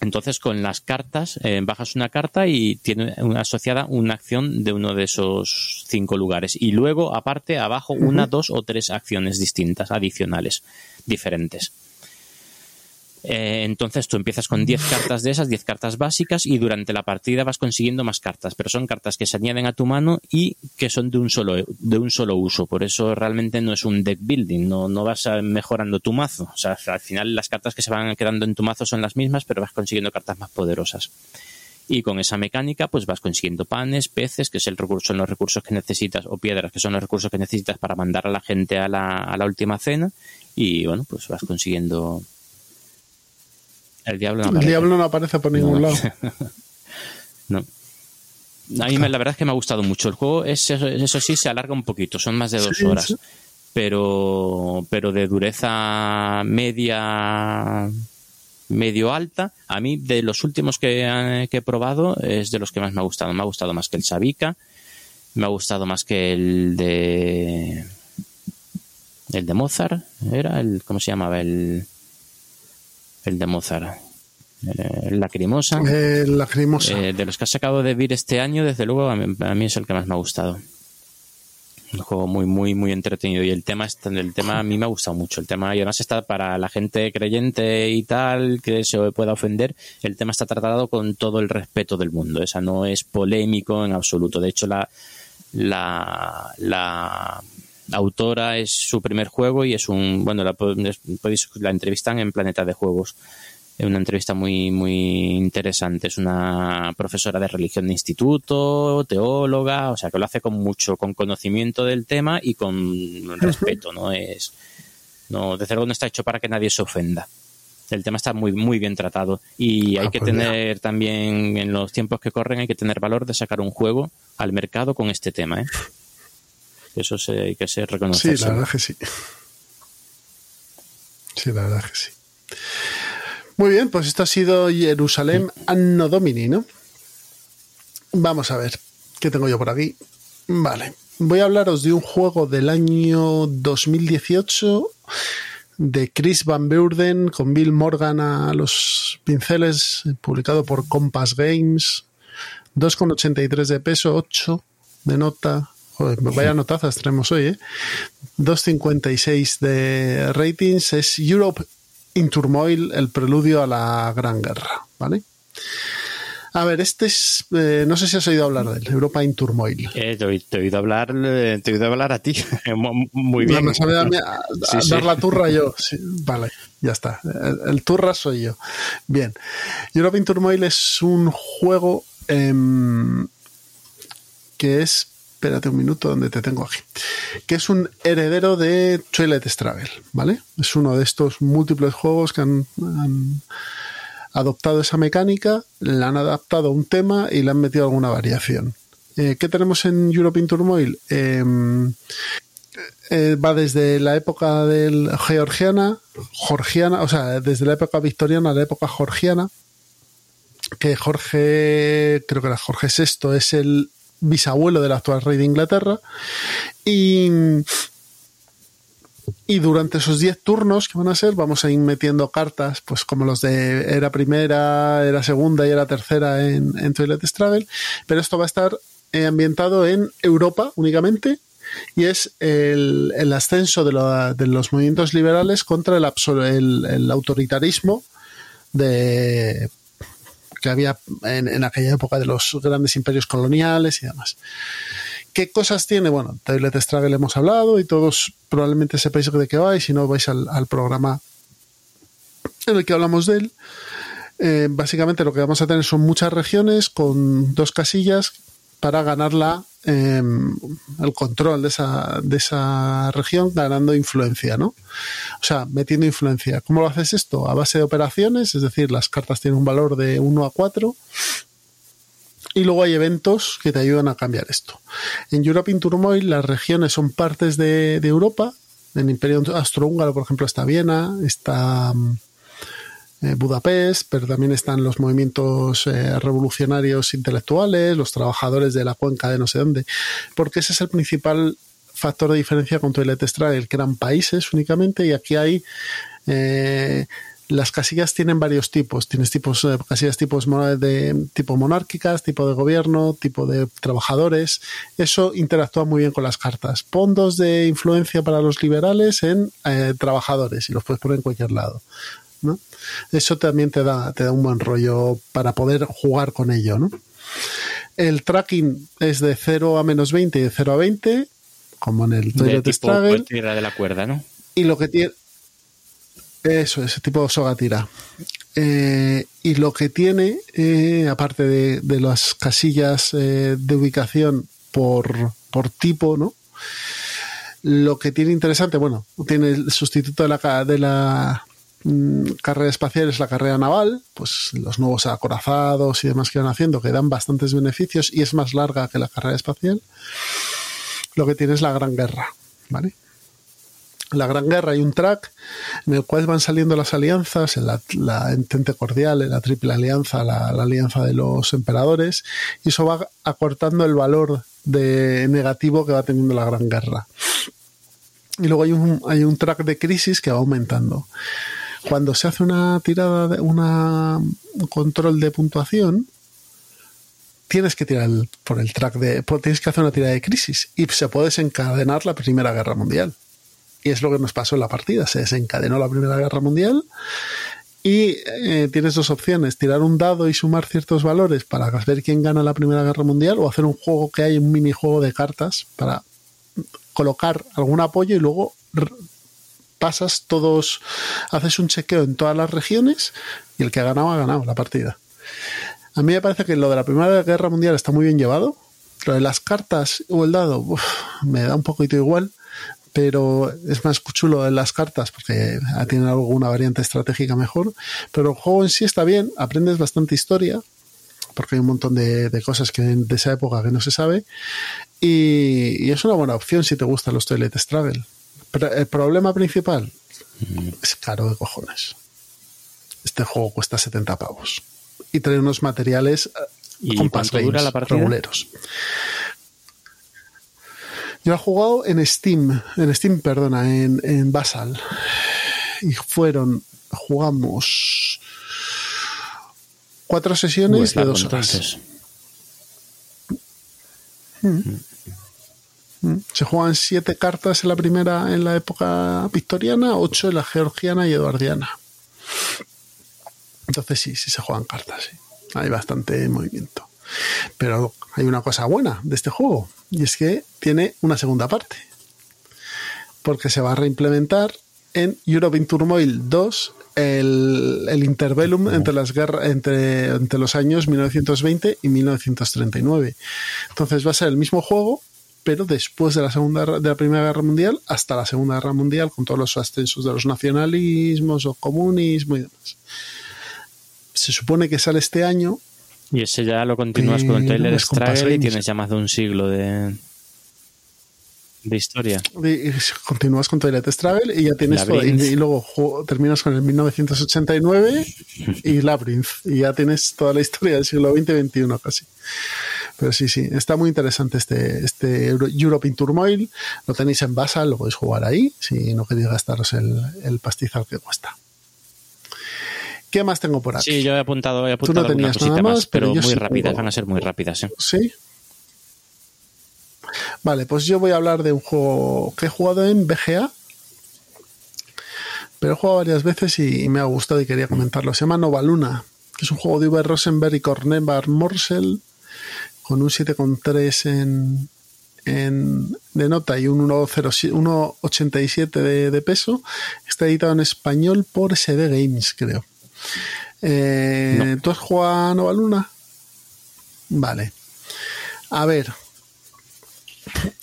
[SPEAKER 2] Entonces, con las cartas, eh, bajas una carta y tiene una asociada una acción de uno de esos cinco lugares. Y luego, aparte, abajo, una, dos o tres acciones distintas, adicionales, diferentes. Eh, entonces tú empiezas con 10 cartas de esas, 10 cartas básicas, y durante la partida vas consiguiendo más cartas, pero son cartas que se añaden a tu mano y que son de un solo, de un solo uso. Por eso realmente no es un deck building, no, no vas mejorando tu mazo. O sea, al final las cartas que se van quedando en tu mazo son las mismas, pero vas consiguiendo cartas más poderosas. Y con esa mecánica, pues vas consiguiendo panes, peces, que es el recurso, son los recursos que necesitas, o piedras, que son los recursos que necesitas para mandar a la gente a la, a la última cena. Y bueno, pues vas consiguiendo el diablo
[SPEAKER 1] no aparece. por ningún lado. (laughs)
[SPEAKER 2] no. A mí la verdad es que me ha gustado mucho. El juego, es, eso sí, se alarga un poquito, son más de dos horas. Pero, pero de dureza media, medio alta, a mí de los últimos que, he probado es de los que más me ha gustado. Me ha gustado más que el Sabica, me ha gustado más que el de el de Mozart, era el ¿cómo se llamaba? el el de Mozart. Eh, lacrimosa.
[SPEAKER 1] El lacrimosa.
[SPEAKER 2] Eh, de los que has sacado de Vir este año, desde luego, a mí, es el que más me ha gustado. Un juego muy, muy, muy entretenido. Y el tema, el tema a mí me ha gustado mucho. El tema, y además está para la gente creyente y tal, que se pueda ofender. El tema está tratado con todo el respeto del mundo. Esa no es polémico en absoluto. De hecho, la, la, la autora es su primer juego y es un, bueno, la, podéis, la entrevistan en Planeta de Juegos. Es una entrevista muy, muy interesante. Es una profesora de religión de instituto, teóloga, o sea, que lo hace con mucho, con conocimiento del tema y con respeto, ¿no? Es, no, desde luego no está hecho para que nadie se ofenda. El tema está muy, muy bien tratado y hay ah, que pues tener también, en los tiempos que corren, hay que tener valor de sacar un juego al mercado con este tema, ¿eh? Eso se, hay que ser reconocido.
[SPEAKER 1] Sí, la verdad que sí. Sí, la verdad que sí. Muy bien, pues esto ha sido Jerusalén Anno Domini, ¿no? Vamos a ver, ¿qué tengo yo por aquí? Vale, voy a hablaros de un juego del año 2018 de Chris Van Beurden con Bill Morgan a los pinceles, publicado por Compass Games, 2,83 de peso, 8 de nota, Joder, vaya notazas tenemos hoy, ¿eh? 2.56 de ratings. Es Europe in Turmoil, el preludio a la Gran Guerra, ¿vale? A ver, este es. Eh, no sé si has oído hablar de él, Europa in Turmoil.
[SPEAKER 2] Eh, te, he oído hablar, te he oído hablar a ti. (laughs) Muy bien.
[SPEAKER 1] No, me a, (laughs) dar la turra yo. vale, ya está. El, turra soy yo. Bien. Europa in Turmoil es un juego em, que es espérate un minuto donde te tengo aquí, que es un heredero de Twilight Struggle, ¿vale? Es uno de estos múltiples juegos que han, adoptado esa mecánica, le han adaptado un tema y le han metido alguna variación. Eh, ¿Qué tenemos en European Turmoil? Em, eh, va desde la época del georgiana, georgiana, o sea, desde la época victoriana a la época georgiana, que Jorge, creo que era Jorge VI, es el bisabuelo del actual rey de Inglaterra. Y, Y durante esos 10 turnos que van a ser, vamos a ir metiendo cartas, pues como los de era primera, era segunda y era tercera en, en Toilet Struggle. Pero esto va a estar eh, ambientado en Europa únicamente y es el, el ascenso de, lo, de, los movimientos liberales contra el, el autoritarismo de que había en, aquella época de los grandes imperios coloniales y demás. ¿Qué cosas tiene? Bueno, Toilet Struggle hemos hablado y todos probablemente sepáis de qué va y si no vais al, al programa en el que hablamos de él. Eh, básicamente lo que vamos a tener son muchas regiones con dos casillas para ganar la, eh, el control de esa, de esa región ganando influencia, ¿no? O sea, metiendo influencia. ¿Cómo lo haces esto? A base de operaciones, es decir, las cartas tienen un valor de 1 a 4 y luego hay eventos que te ayudan a cambiar esto. En Europe in Turmoil las regiones son partes de, de Europa. En Imperio Austrohúngaro, por ejemplo, está Viena, está eh, Budapest, pero también están los movimientos eh, revolucionarios intelectuales, los trabajadores de la cuenca de no sé dónde, porque ese es el principal factor de diferencia con Toilet Struggle, que eran países únicamente, y aquí hay eh, las casillas tienen varios tipos. Tienes tipos, eh, casillas tipos de tipo monárquicas, tipo de gobierno, tipo de trabajadores. Eso interactúa muy bien con las cartas. Pondos de influencia para los liberales en eh, trabajadores y los puedes poner en cualquier lado. ¿no? Eso también te da, te da un buen rollo para poder jugar con ello. ¿no? El tracking es de 0 a menos 20 y de 0 a 20, como en el Toyota Struggle.
[SPEAKER 2] de la cuerda, ¿no?
[SPEAKER 1] Y lo que tiene eso, ese tipo de soga tira. Eh, y lo que tiene, eh, aparte de, de, las casillas eh, de ubicación por, por, tipo, ¿no? Lo que tiene interesante, bueno, tiene el sustituto de la, de la carrera espacial, es la carrera naval, pues los nuevos acorazados y demás que van haciendo, que dan bastantes beneficios y es más larga que la carrera espacial. Lo que tiene es la Gran Guerra, ¿vale? la Gran Guerra hay un track en el cual van saliendo las alianzas, la, la entente cordial, la triple alianza, la, la, alianza de los emperadores, y eso va acortando el valor de negativo que va teniendo la Gran Guerra. Y luego hay un, hay un track de crisis que va aumentando. Cuando se hace una tirada, de, una, un control de puntuación, tienes que tirar por el track de, tienes que hacer una tirada de crisis y se puede desencadenar la Primera Guerra Mundial. Y es lo que nos pasó en la partida. Se desencadenó la Primera Guerra Mundial y eh, tienes dos opciones, tirar un dado y sumar ciertos valores para ver quién gana la Primera Guerra Mundial o hacer un juego que hay, un minijuego de cartas para colocar algún apoyo y luego pasas todos, haces un chequeo en todas las regiones y el que ha ganado ha ganado la partida. A mí me parece que lo de la Primera Guerra Mundial está muy bien llevado. Lo de las cartas o el dado me da un poquito igual pero es más chulo en las cartas porque tiene alguna variante estratégica mejor. Pero el juego en sí está bien, aprendes bastante historia, porque hay un montón de, cosas que de esa época que no se sabe. Y, y, es una buena opción si te gustan los Toilet Struggle. Pero el problema principal es caro de cojones. Este juego cuesta 70 pavos. Y trae unos materiales
[SPEAKER 2] ¿Y cuánto dura la partida?
[SPEAKER 1] reguleros. Yo he jugado en Steam, en Steam, perdona, en, en Basal. Y fueron, jugamos cuatro sesiones de dos horas. Mm. Se juegan siete cartas en la primera, en la época victoriana, ocho en la georgiana y eduardiana. Entonces sí, sí se juegan cartas, sí. Hay bastante movimiento. Pero hay una cosa buena de este juego, y es que tiene una segunda parte. Porque se va a reimplementar en Europe in Turmoil 2 el, el interbellum entre las guerras entre, entre los años 1920 y 1939. Entonces va a ser el mismo juego, pero después de la segunda de la primera guerra mundial hasta la segunda guerra mundial con todos los ascensos de los nacionalismos o comunismo y demás. Se supone que sale este año
[SPEAKER 2] y ese ya lo continúas con el Struggle y tienes ya más de un siglo de, de historia.
[SPEAKER 1] Y, continúas con Toilet Struggle y ya tienes todo, y, y, luego juego, terminas con el 1989 y Labyrinth y ya tienes toda la historia del siglo XX y XXI casi. Pero sí, sí, está muy interesante este, este Europe in Turmoil. Lo tenéis en Basal, lo podéis jugar ahí, si no queréis gastaros el, el pastizal que cuesta. ¿Qué más tengo por aquí?
[SPEAKER 2] Sí, yo he apuntado, he apuntado
[SPEAKER 1] Tú no tenías nada
[SPEAKER 2] más,
[SPEAKER 1] más,
[SPEAKER 2] pero, muy
[SPEAKER 1] sí
[SPEAKER 2] rápidas, van a ser muy rápidas. ¿eh?
[SPEAKER 1] ¿Sí? Vale, pues yo voy a hablar de un juego que he jugado en BGA. Pero he jugado varias veces y, y me ha gustado y quería comentarlo. Se llama Nova Luna, que es un juego de Uwe Rosenberg y Cornebar Morsel, con un 7,3 en, en, de nota y un 1,07 1,87 de, de peso. Está editado en español por SD Games, creo. Eh,
[SPEAKER 2] No.
[SPEAKER 1] ¿Tú has jugado a Nova Luna? Vale. A ver.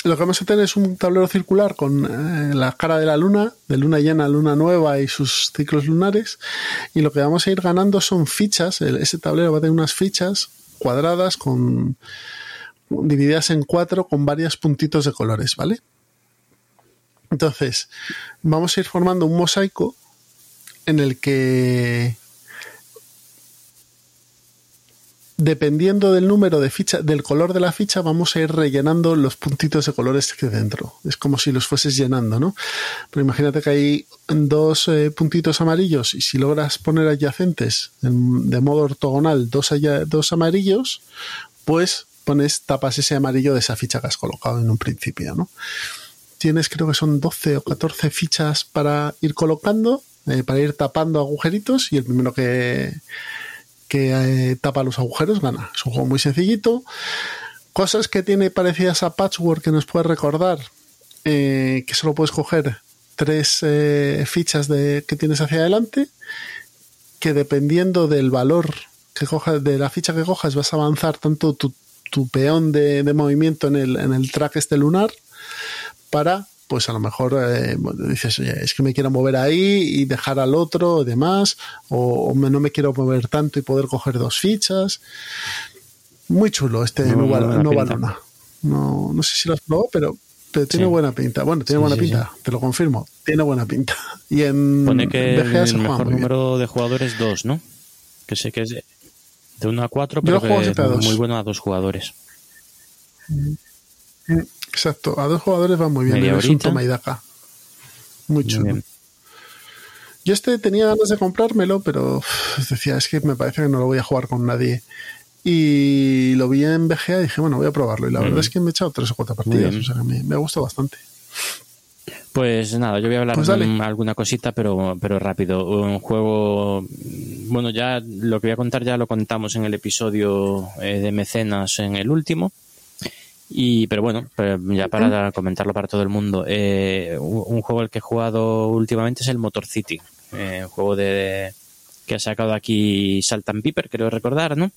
[SPEAKER 1] Lo que vamos a tener es un tablero circular con eh, la cara de la luna, de luna llena, luna nueva y sus ciclos lunares. Y lo que vamos a ir ganando son fichas. El- ese tablero va a tener unas fichas cuadradas con divididas en cuatro con varios puntitos de colores, ¿vale? Entonces, vamos a ir formando un mosaico en el que dependiendo del número de ficha, del color de la ficha, vamos a ir rellenando los puntitos de colores que dentro. Es como si los fueses llenando, ¿no? Pero imagínate que hay dos eh, puntitos amarillos y si logras poner adyacentes en- de modo ortogonal dos amarillos, pues pones, tapas ese amarillo de esa ficha que has colocado en un principio, ¿no? Tienes, creo que son 12 o 14 fichas para ir colocando, eh, para ir tapando agujeritos y el primero que, que eh, tapa los agujeros gana. Es un juego muy sencillito. Cosas que tiene parecidas a Patchwork que nos puede recordar eh, que solo puedes coger tres eh, fichas de, que tienes hacia adelante, que dependiendo del valor que cojas, de la ficha que cojas, vas a avanzar tanto tu, peón de, de movimiento en el, en el track este lunar para pues a lo mejor eh, dices, oye, es que me quiero mover ahí y dejar al otro y demás, o, o me- no me quiero mover tanto y poder coger dos fichas. Muy chulo este
[SPEAKER 2] buena
[SPEAKER 1] Nova
[SPEAKER 2] pinta.
[SPEAKER 1] Luna. No, no sé si lo has probado, pero, pero tiene
[SPEAKER 2] Sí.
[SPEAKER 1] buena pinta. Bueno, tiene
[SPEAKER 2] Sí,
[SPEAKER 1] buena
[SPEAKER 2] sí,
[SPEAKER 1] pinta, te lo confirmo. Tiene buena pinta. Y en
[SPEAKER 2] Pone que
[SPEAKER 1] BGA
[SPEAKER 2] el
[SPEAKER 1] se juega
[SPEAKER 2] mejor número de jugadores dos, ¿no? Que sé que es de, de 1 a 4,
[SPEAKER 1] Yo
[SPEAKER 2] pero que es muy bueno a dos jugadores.
[SPEAKER 1] Exacto, a dos jugadores va muy bien.
[SPEAKER 2] Media
[SPEAKER 1] Es un toma y daca. Muy chulo. Yo este tenía ganas de comprármelo, pero decía, es que me parece que no lo voy a jugar con nadie. Y lo vi en BGA y dije, bueno, voy a probarlo. Y la verdad es que me he echado tres o cuatro partidas. O sea, que me, me ha gustado bastante.
[SPEAKER 2] Pues nada, yo voy a hablar
[SPEAKER 1] Pues
[SPEAKER 2] de alguna cosita, pero, pero rápido. Un juego, bueno, ya lo que voy a contar ya lo contamos en el episodio eh, de Mecenas en el último. Y, pero bueno, pues ya para comentarlo para todo el mundo, eh, un, juego al que he jugado últimamente es el Motor City, eh, un juego de que ha sacado aquí Saltan Piper, creo recordar, ¿no?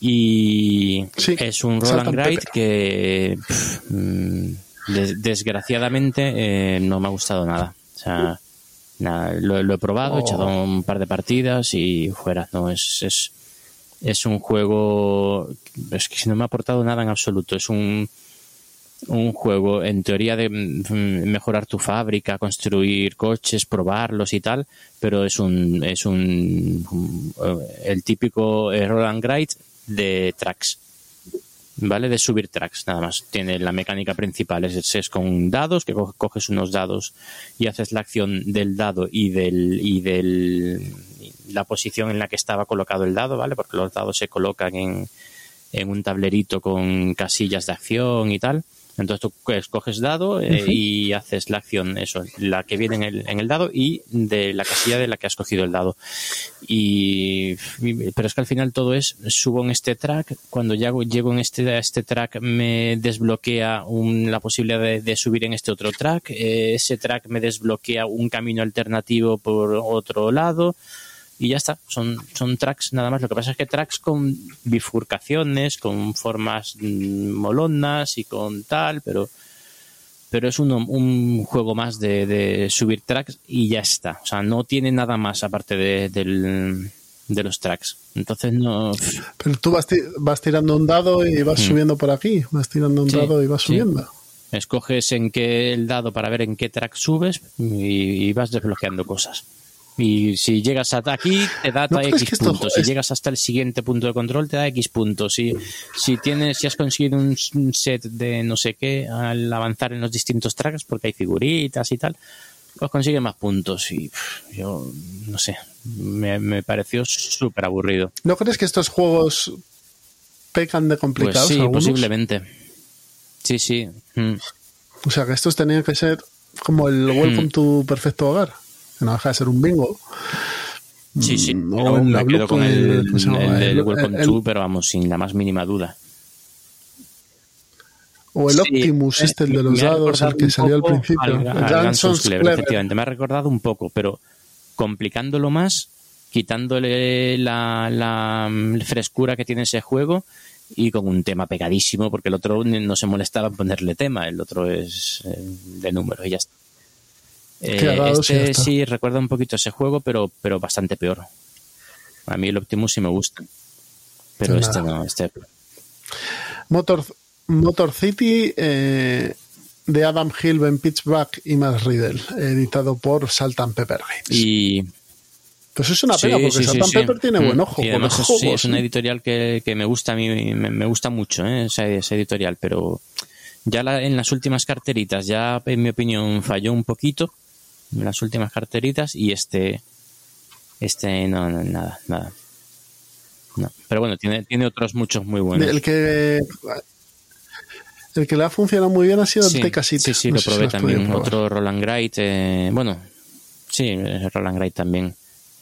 [SPEAKER 2] Y
[SPEAKER 1] Sí,
[SPEAKER 2] es un roll and ride que pff, mm, des- desgraciadamente eh, no me ha gustado nada. O sea, nada, lo, lo he probado, he
[SPEAKER 1] Oh.
[SPEAKER 2] echado un par de partidas y fuera. No, es, es, es un juego. Es que no me ha aportado nada en absoluto. Es un, un juego en teoría de mm, mejorar tu fábrica, construir coches, probarlos y tal, pero es un es un, eh, el típico roll and de tracks. ¿Vale? De subir tracks, nada más. Tiene la mecánica principal, es, es con dados, que co- coges unos dados y haces la acción del dado y del, y del la posición en la que estaba colocado el dado, ¿vale? Porque los dados se colocan en, en un tablerito con casillas de acción y tal. Entonces tú escoges dado eh, y haces la acción, eso, la que viene en el, en el dado y de la casilla de la que has cogido el dado. Y, pero es que al final todo es, subo en este track, cuando llego, llego en este, este track me desbloquea un- la posibilidad de, de subir en este otro track, eh, ese track me desbloquea un camino alternativo por otro lado y ya está. Son, son tracks nada más. Lo que pasa es que tracks con bifurcaciones, con formas mm, molonas y con tal, pero, pero es uno- un juego más de, de subir tracks y ya está. O sea, no tiene nada más aparte de, del- de los tracks. Entonces no.
[SPEAKER 1] Pero tú vas, vas tirando un dado y vas
[SPEAKER 2] Mm.
[SPEAKER 1] subiendo por aquí. Vas tirando un
[SPEAKER 2] Sí,
[SPEAKER 1] dado y vas
[SPEAKER 2] sí.
[SPEAKER 1] subiendo.
[SPEAKER 2] Escoges en qué el dado para ver en qué track subes y, y vas desbloqueando cosas. Y si llegas hasta aquí, te da X puntos. Si llegas hasta el siguiente punto de control, te da X puntos. Si, si tienes, si has conseguido un set de no sé qué al avanzar en los distintos tracks, porque hay figuritas y tal, pues consigue más puntos. Y yo, no sé, me, me pareció súper aburrido.
[SPEAKER 1] ¿No crees que estos juegos pecan de complicados?
[SPEAKER 2] Pues sí, posiblemente. Sí, sí. Mm.
[SPEAKER 1] O sea, que estos tenían que ser como el Welcome mm. to Perfecto Hogar no deja de ser un bingo.
[SPEAKER 2] Sí, sí, no, me quedo con el, el, Welcome to, pero vamos, sin la más mínima duda.
[SPEAKER 1] O el Optimus, este, el de los dados, el que salió al principio.
[SPEAKER 2] Al, efectivamente, me ha recordado un poco, pero complicándolo más, quitándole la, la, frescura que tiene ese juego y con un tema pegadísimo, porque el otro no se molestaba en ponerle tema, el otro es eh, de número y ya está. Eh, este sí recuerda un poquito ese juego, pero, pero bastante peor. A mí el Optimus sí me gusta. Pero este no, este.
[SPEAKER 1] Motor, Motor City eh, de Adam Hill, Ben Pitchback y Matt Riddle, editado por Salt Pepper Games.
[SPEAKER 2] Y.
[SPEAKER 1] Pues es una pena, porque Salt Pepper tiene buen mm. ojo.
[SPEAKER 2] sí, es una editorial que, me gusta a mí, me, gusta mucho, ¿eh? esa, editorial, pero ya en las últimas carteritas, ya en mi opinión falló un poquito las últimas carteritas y este este no, nada nada. No. pero bueno tiene tiene otros muchos muy buenos.
[SPEAKER 1] El que el que le ha funcionado muy bien ha sido el TK
[SPEAKER 2] sí sí lo probé también. otro Roland Wright eh, bueno sí Roland Wright también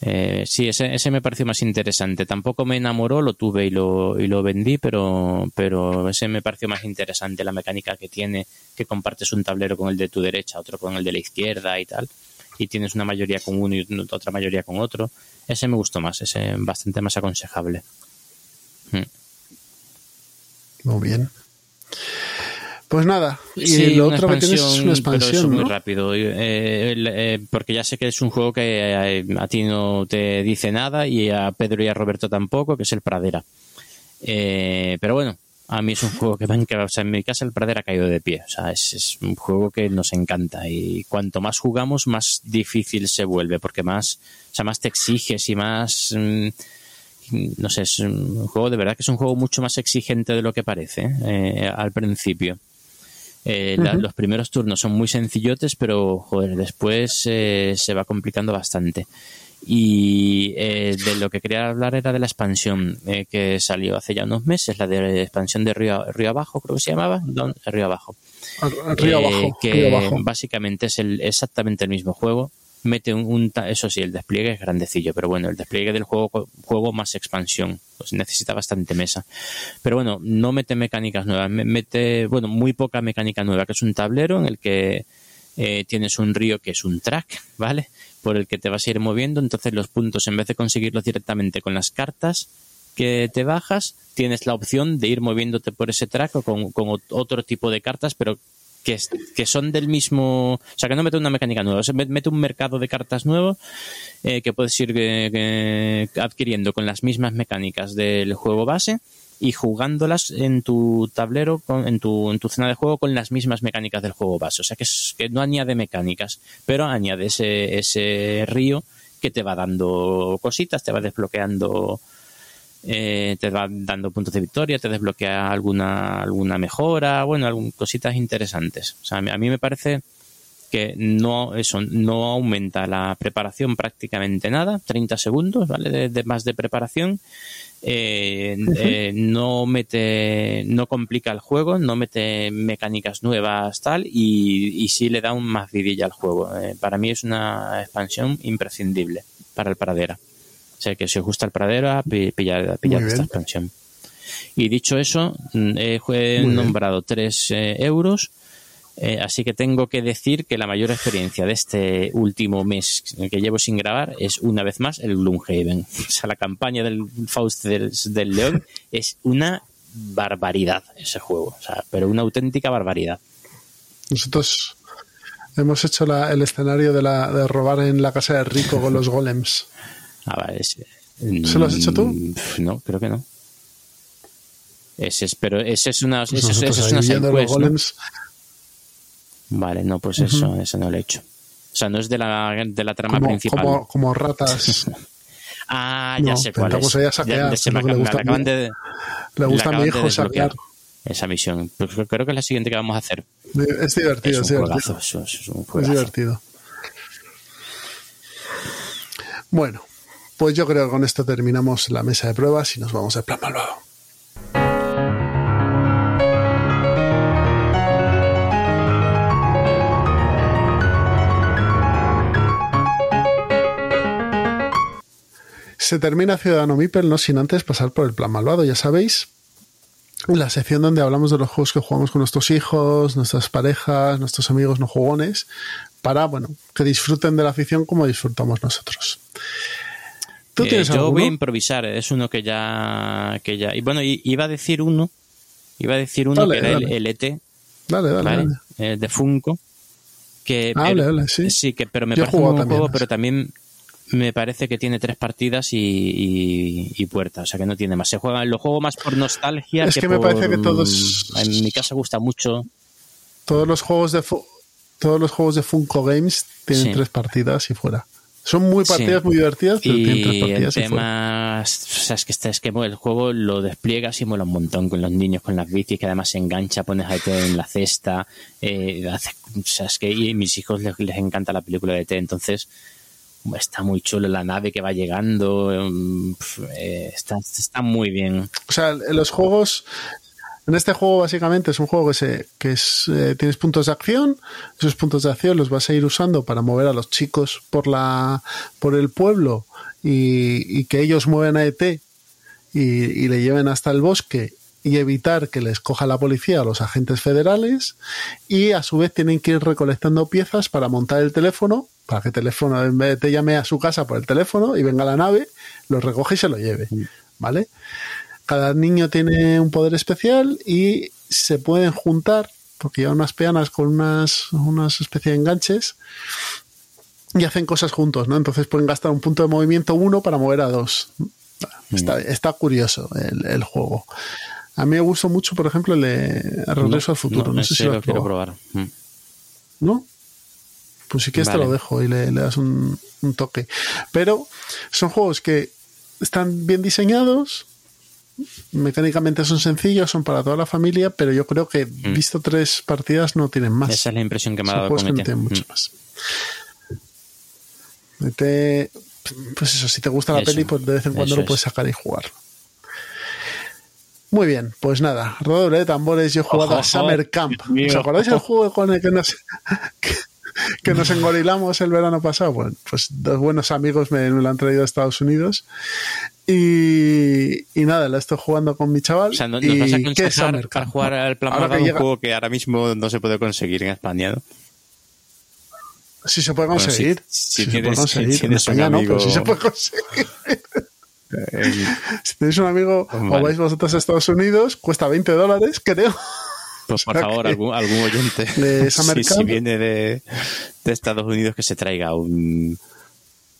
[SPEAKER 2] eh, sí, ese, ese me pareció más interesante. Tampoco me enamoró, lo tuve y lo, y lo vendí, pero, pero ese me pareció más interesante, la mecánica que tiene, que compartes un tablero con el de tu derecha, otro con el de la izquierda y tal, y tienes una mayoría con uno y otra mayoría con otro. Ese me gustó más, ese bastante más aconsejable.
[SPEAKER 1] Hmm. Muy bien. Pues nada, y lo otro que tienes es una expansión.
[SPEAKER 2] muy rápido, eh, eh, porque ya sé que es un juego que eh, a, ti no te dice nada y a Pedro y a Roberto tampoco, que es el Pradera. pero bueno, a mí es un juego que, en, o sea, en mi casa el Pradera ha caído de pie. O sea, es, un juego que nos encanta y cuanto más jugamos, más difícil se vuelve, porque más, o sea, más te exiges y más. Mm, no sé, es un juego de verdad que es un juego mucho más exigente de lo que parece al principio. Eh, los primeros turnos son muy sencillotes, pero joder, después eh, se va complicando bastante. Y eh, de lo que quería hablar era de la expansión que salió hace ya unos meses, la de expansión de Río, Río Abajo, creo que se llamaba, Río Abajo.
[SPEAKER 1] Río Abajo.
[SPEAKER 2] Que básicamente es el, exactamente el mismo juego, mete un, eso sí, el despliegue es grandecillo, pero bueno, el despliegue del juego, juego más expansión, pues necesita bastante mesa. Pero bueno, no mete mecánicas nuevas, mete, bueno, muy poca mecánica nueva, que es un tablero en el que eh, tienes un río que es un track, ¿vale? Por el que te vas a ir moviendo, entonces los puntos, en vez de conseguirlos directamente con las cartas que te bajas, tienes la opción de ir moviéndote por ese track o con, con otro tipo de cartas, pero que, que, son del mismo. O sea, que no mete una mecánica nueva, mete un mercado de cartas nuevo eh, que puedes ir eh, adquiriendo con las mismas mecánicas del juego base y jugándolas en tu tablero, en, tu, en tu zona de juego con las mismas mecánicas del juego base. O sea, que, es, que no añade mecánicas, pero añade ese, ese río que te va dando cositas, te va desbloqueando eh, te va dando puntos de victoria, te desbloquea alguna, alguna mejora, bueno, algunas cositas interesantes. O sea, a mí me parece que no, eso, no aumenta la preparación prácticamente nada, 30 segundos, ¿vale? De, más de preparación. Eh, eh, no mete, no complica el juego, no mete mecánicas nuevas tal y, y sí le da un más vidilla al juego. para mí es una expansión imprescindible para el Pradera. O sea que si os gusta el pradero, pillad, esta expansión. Y dicho eso, mm, he nombrado 3 eh, euros. Eh, así que tengo que decir que la mayor experiencia de este último mes que llevo sin grabar es una vez más el Gloomhaven. (laughs) O sea, la campaña del Faust del, León es una barbaridad ese juego. O sea, pero una auténtica barbaridad.
[SPEAKER 1] Nosotros hemos hecho el escenario de, la, de robar en la casa de Rico con los (laughs) golems.
[SPEAKER 2] Ah, ese,
[SPEAKER 1] ¿Se lo has hecho tú?
[SPEAKER 2] Mm, no, creo que no. Ese es, pero ese es una, pues ese, es una side quest, ¿no? Vale, no, pues eso, ese no lo he hecho. O sea, no es de la, de la trama
[SPEAKER 1] como,
[SPEAKER 2] principal.
[SPEAKER 1] como, como ratas. (laughs)
[SPEAKER 2] ah, ya
[SPEAKER 1] No,
[SPEAKER 2] sé cuál es.
[SPEAKER 1] ahí a saquear,
[SPEAKER 2] Ya- se me,
[SPEAKER 1] lo que le gusta a
[SPEAKER 2] acaban
[SPEAKER 1] mi-
[SPEAKER 2] de,
[SPEAKER 1] Le gusta a
[SPEAKER 2] la
[SPEAKER 1] mi
[SPEAKER 2] acaban
[SPEAKER 1] hijo
[SPEAKER 2] de
[SPEAKER 1] saquear.
[SPEAKER 2] Esa misión. Pues creo que es la siguiente que vamos a hacer.
[SPEAKER 1] Es divertido,
[SPEAKER 2] es
[SPEAKER 1] es
[SPEAKER 2] un
[SPEAKER 1] divertido.
[SPEAKER 2] eso es un
[SPEAKER 1] Es divertido. Bueno, pues yo creo que con esto terminamos la mesa de pruebas y nos vamos al plan malvado. Se termina Ciudadano Mipel no sin antes pasar por el plan malvado, ya sabéis. La sección donde hablamos de los juegos que jugamos con nuestros hijos, nuestras parejas, nuestros amigos no jugones, para bueno, que disfruten de la afición como disfrutamos nosotros. ¿Tú
[SPEAKER 2] Eh, yo
[SPEAKER 1] alguno?
[SPEAKER 2] voy a improvisar, es uno que ya, que ya. Y bueno, iba a decir uno, iba a decir uno
[SPEAKER 1] Dale,
[SPEAKER 2] que era el,
[SPEAKER 1] dale.
[SPEAKER 2] el ET,
[SPEAKER 1] Dale, dale,
[SPEAKER 2] ¿vale?
[SPEAKER 1] dale.
[SPEAKER 2] Eh, de Funko. Que,
[SPEAKER 1] Ah,
[SPEAKER 2] pero-
[SPEAKER 1] hable, hable, sí.
[SPEAKER 2] que pero me
[SPEAKER 1] Yo
[SPEAKER 2] parece un
[SPEAKER 1] también
[SPEAKER 2] juego, pero también me parece que tiene tres partidas y, y, y puerta, o sea que no tiene más. Se juega, lo juego más por nostalgia.
[SPEAKER 1] Es que me
[SPEAKER 2] por,
[SPEAKER 1] parece que todos-
[SPEAKER 2] En mi casa gusta mucho.
[SPEAKER 1] Todos los juegos de todos los juegos de Funko Games tienen
[SPEAKER 2] Sí.
[SPEAKER 1] tres partidas y fuera. Son muy partidas
[SPEAKER 2] Sí.
[SPEAKER 1] muy divertidas, pero tienen tres
[SPEAKER 2] Y el
[SPEAKER 1] partidas y fuera.
[SPEAKER 2] tema, o sea, es que, está- es que el juego lo despliegas y mola un montón con los niños, con las bicis, que además se engancha, pones a ET en la cesta. eh, hace- o sea, es que y a mis hijos les, les encanta la película de ET, entonces está muy chulo la nave que va llegando. pf, eh, está, está muy bien.
[SPEAKER 1] O sea, los juegos. En este juego, básicamente, es un juego que, se, que es, eh, tienes puntos de acción. Esos puntos de acción los vas a ir usando para mover a los chicos por, la, por el pueblo y, y que ellos mueven a ET y, y le lleven hasta el bosque y evitar que les coja la policía a los agentes federales. Y a su vez tienen que ir recolectando piezas para montar el teléfono, para que el teléfono en vez de te llame a su casa por el teléfono y venga la nave, lo recoge y se lo lleve. ¿Vale? Cada niño tiene un poder especial y se pueden juntar, porque llevan unas peanas con unas, unas especie de enganches, y hacen cosas juntos, ¿no? Entonces pueden gastar un punto de movimiento uno para mover a dos. Está, está curioso el, el juego. A mí me gustó mucho, por ejemplo, el de Regreso al Futuro. No, sé si lo
[SPEAKER 2] lo quiero probar. Mm.
[SPEAKER 1] ¿no? Pues sí que este lo dejo y le, le das un, un toque. Pero son juegos que están bien diseñados, mecánicamente son sencillos, son para toda la familia, pero yo creo que visto tres partidas no tienen más.
[SPEAKER 2] Esa es la impresión que me ha dado con
[SPEAKER 1] que tienen mucho
[SPEAKER 2] Mm.
[SPEAKER 1] más. Vete- pues eso, si te gusta la
[SPEAKER 2] Eso,
[SPEAKER 1] peli, pues de vez en cuando lo puedes
[SPEAKER 2] es.
[SPEAKER 1] sacar y jugarlo. Muy bien, pues nada, rodadura de tambores, yo he jugado a
[SPEAKER 2] Ojo,
[SPEAKER 1] Summer Camp.
[SPEAKER 2] Dios mío.
[SPEAKER 1] ¿Os acordáis del (laughs) juego con el que nos, que, que nos engorilamos el verano pasado? Bueno, pues dos buenos amigos me, me lo han traído a Estados Unidos. Y, y nada, lo estoy jugando con mi chaval.
[SPEAKER 2] O sea, ¿no-
[SPEAKER 1] y
[SPEAKER 2] ¿nos vas a
[SPEAKER 1] ¿qué es
[SPEAKER 2] aconsejar
[SPEAKER 1] Summer
[SPEAKER 2] para jugar al plan
[SPEAKER 1] Ahora que
[SPEAKER 2] malvado un
[SPEAKER 1] llega-
[SPEAKER 2] juego que ahora mismo no se puede conseguir en España? ¿no?
[SPEAKER 1] Si se puede
[SPEAKER 2] Bueno, si-
[SPEAKER 1] conseguir.
[SPEAKER 2] si
[SPEAKER 1] se puede conseguir. (laughs)
[SPEAKER 2] si
[SPEAKER 1] en España no, pero si se puede conseguir. Si tenéis un amigo o
[SPEAKER 2] Vale.
[SPEAKER 1] vais vosotros a Estados Unidos, cuesta 20 dólares, creo.
[SPEAKER 2] Pues por (laughs)
[SPEAKER 1] sea
[SPEAKER 2] favor, algún, algún oyente,
[SPEAKER 1] de (laughs)
[SPEAKER 2] si, si viene de, de Estados Unidos, que se traiga un...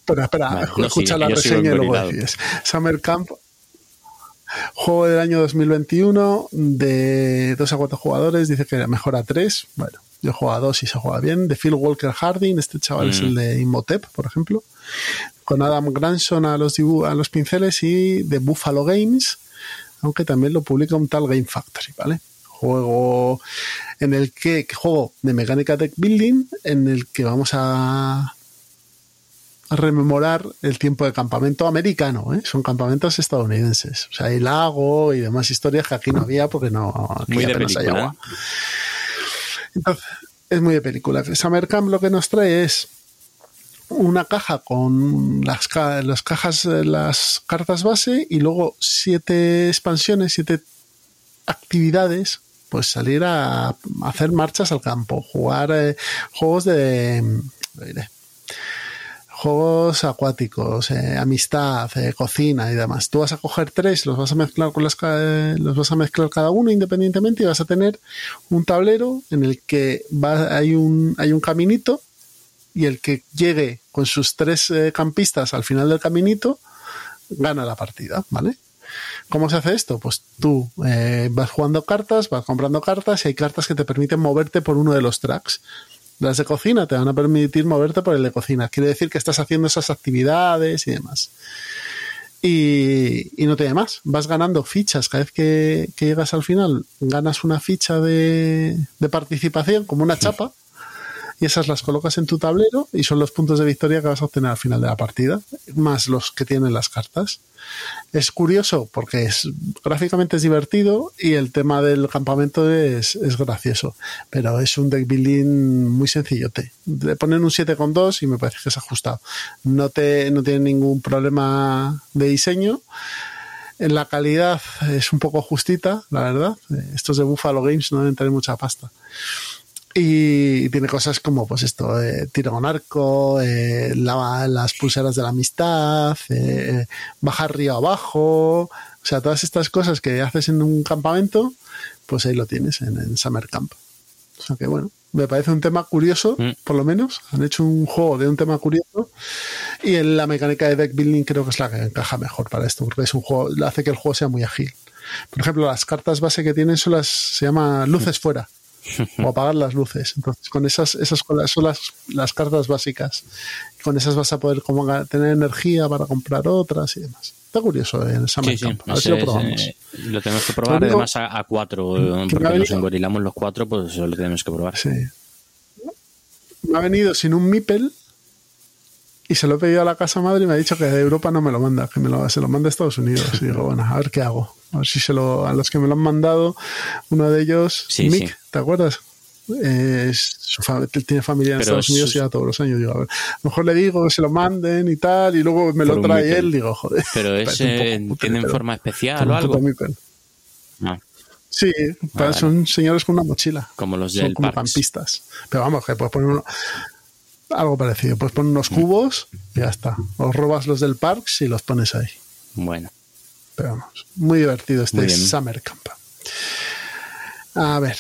[SPEAKER 1] Espera, espera,
[SPEAKER 2] Vale, no,
[SPEAKER 1] escucha
[SPEAKER 2] sigue,
[SPEAKER 1] la reseña y luego decides. Summer Camp, juego del año 2021, de 2 a 4 jugadores, dice que mejor a 3. Bueno, yo juego a 2 y se juega bien. De Phil Walker Harding, este chaval es
[SPEAKER 2] Mm.
[SPEAKER 1] el de Imhotep, por ejemplo. Con Adam Granson a los, dibu- a los pinceles y de Buffalo Games, aunque también lo publica un tal Game Factory, ¿vale? Juego en el que, que juego de mecánica deck building, en el que vamos a rememorar el tiempo de campamento americano, ¿eh? son campamentos estadounidenses. O sea, hay lago y demás historias que aquí no había porque no aquí
[SPEAKER 2] Muy de
[SPEAKER 1] apenas hay
[SPEAKER 2] película.
[SPEAKER 1] agua. Entonces, es muy de película. Summer Camp lo que nos trae es una caja con las, ca- las cajas, eh, las cartas base y luego siete expansiones, siete actividades, pues salir a hacer marchas al campo, jugar eh, juegos de... diré, juegos acuáticos, eh, amistad, eh, cocina y demás. Tú vas a coger tres, los vas a mezclar con las eh, los vas a mezclar cada uno independientemente y vas a tener un tablero en el que va, hay un hay un caminito y el que llegue con sus tres campistas al final del caminito gana la partida, ¿vale? ¿Cómo se hace esto? Pues tú vas jugando cartas, vas comprando cartas y hay cartas que te permiten moverte por uno de los tracks. Las de cocina te van a permitir moverte por el de cocina. Quiere decir que estás haciendo esas actividades y demás. Y, no te más. Vas ganando fichas. Cada vez que, llegas al final, ganas una ficha de, de participación, como una chapa y esas las colocas en tu tablero y son los puntos de victoria que vas a obtener al final de la partida, más los que tienen las cartas. Es curioso porque es gráficamente es divertido y el tema del campamento es, gracioso, pero es un deck building muy sencillote. Le ponen un 7,2 y me parece que es ajustado. No, te, no tiene ningún problema de diseño. En la calidad es un poco justita, la verdad. Estos de Buffalo Games no deben tener mucha pasta. Y tiene cosas como, pues esto, eh, tiro con arco, eh, las pulseras de la amistad, eh, bajar río abajo, o sea, todas estas cosas que haces en un campamento, pues ahí lo tienes en, en Summer Camp. O sea que bueno, me parece un tema curioso, mm. por lo menos. Han hecho un juego de un tema curioso. Y en la mecánica de deck building creo que es la que encaja mejor para esto, porque es un juego, hace que el juego sea muy ágil. Por ejemplo, las cartas base que tienen son las, se llama luces fuera o apagar las luces. Entonces, con esas, esas son las, las cartas básicas. Con esas vas a poder como tener energía para comprar otras y demás. Está curioso en Summer Camp. A ver si lo probamos.
[SPEAKER 2] lo tenemos que probar además a, cuatro, porque nos engorilamos los cuatro, pues lo tenemos que probar.
[SPEAKER 1] Sí. Me ha venido sin un Mipel y se lo he pedido a la casa madre y me ha dicho que de Europa no me lo manda, que me lo, se lo manda a Estados Unidos. Y digo, bueno, a ver qué hago. A ver si se lo, a los que me lo han mandado, uno de ellos, Mick, ¿te acuerdas? su tiene familia en Estados Unidos y ya todos los años. Digo, a, ver, a lo mejor le digo que se lo manden y tal, y luego me lo trae él, digo, joder.
[SPEAKER 2] Pero (laughs) ese tiene forma especial o algo.
[SPEAKER 1] No. Sí, ah, son señores con una mochila.
[SPEAKER 2] Como los del
[SPEAKER 1] como campistas. Pero vamos, que puedes poner uno, algo parecido. Puedes poner unos cubos y ya está. O robas los del Parks y los pones ahí.
[SPEAKER 2] Bueno.
[SPEAKER 1] Pero vamos, muy divertido este Summer Camp. A ver.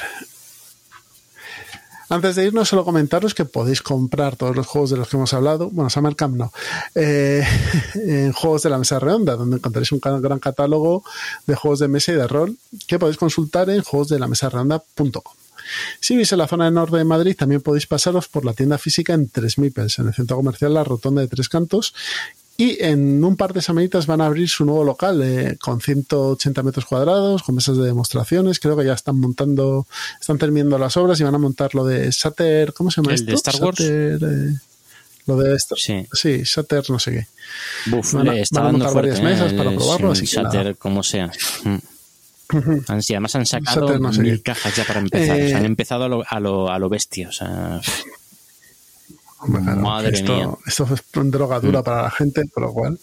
[SPEAKER 1] Antes de irnos, solo comentaros que podéis comprar todos los juegos de los que hemos hablado. Bueno, Summer Camp no. Eh, (laughs) en juegos de la mesa redonda, donde encontraréis un gran catálogo de juegos de mesa y de rol que podéis consultar en juegosdelamesarredonda.com. Si vivís en la zona de norte de Madrid, también podéis pasaros por la tienda física en Tres Mipels, en el centro comercial La Rotonda de Tres Cantos, y en un par de semanitas van a abrir su nuevo local eh, con 180 metros cuadrados, con mesas de demostraciones. Creo que ya están montando, están terminando las obras y van a montar lo de Sater, ¿cómo se llama
[SPEAKER 2] ¿El de Star Wars?
[SPEAKER 1] Eh, lo de esto.
[SPEAKER 2] Sí.
[SPEAKER 1] sí, Sater, no sé qué.
[SPEAKER 2] Buf, van a, montar varias mesas para probarlo. Así Sater, como sea. Mm. además han sacado mil cajas ya para empezar. han eh, empezado a lo, a lo, a lo bestia. O sea, Madre
[SPEAKER 1] esto,
[SPEAKER 2] mía.
[SPEAKER 1] Esto es drogadura mm. para la gente, por lo cual.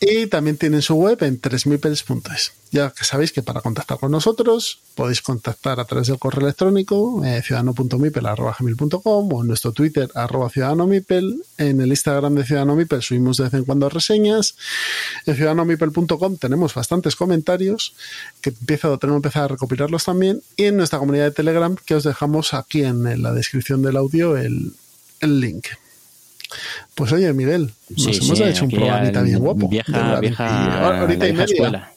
[SPEAKER 1] Y también tienen su web en 3000 Ya que sabéis que para contactar con nosotros podéis contactar a través del correo electrónico eh, ciudadano.mipel.com o en nuestro Twitter arroba ciudadanomipel. En el Instagram de Ciudadano Mipel subimos de vez en cuando reseñas. En ciudadanomipel.com tenemos bastantes comentarios que empiezo, tenemos que empezar a recopilarlos también. Y en nuestra comunidad de Telegram que os dejamos aquí en la descripción del audio el, el link. Pues oye, Miguel, nos hemos hecho un programita bien guapo.
[SPEAKER 2] Vieja, vieja, ahorita y media. Escuela.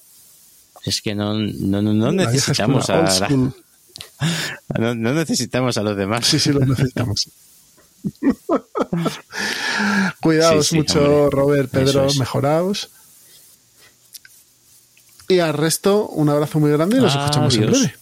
[SPEAKER 2] Es que no, no, no, necesitamos a, (laughs) no, no, necesitamos a los demás.
[SPEAKER 1] Sí, sí, los necesitamos. (laughs) Cuidaos mucho, Robert, Pedro, mejoraos. Y al resto, un abrazo muy grande y nos escuchamos en breve.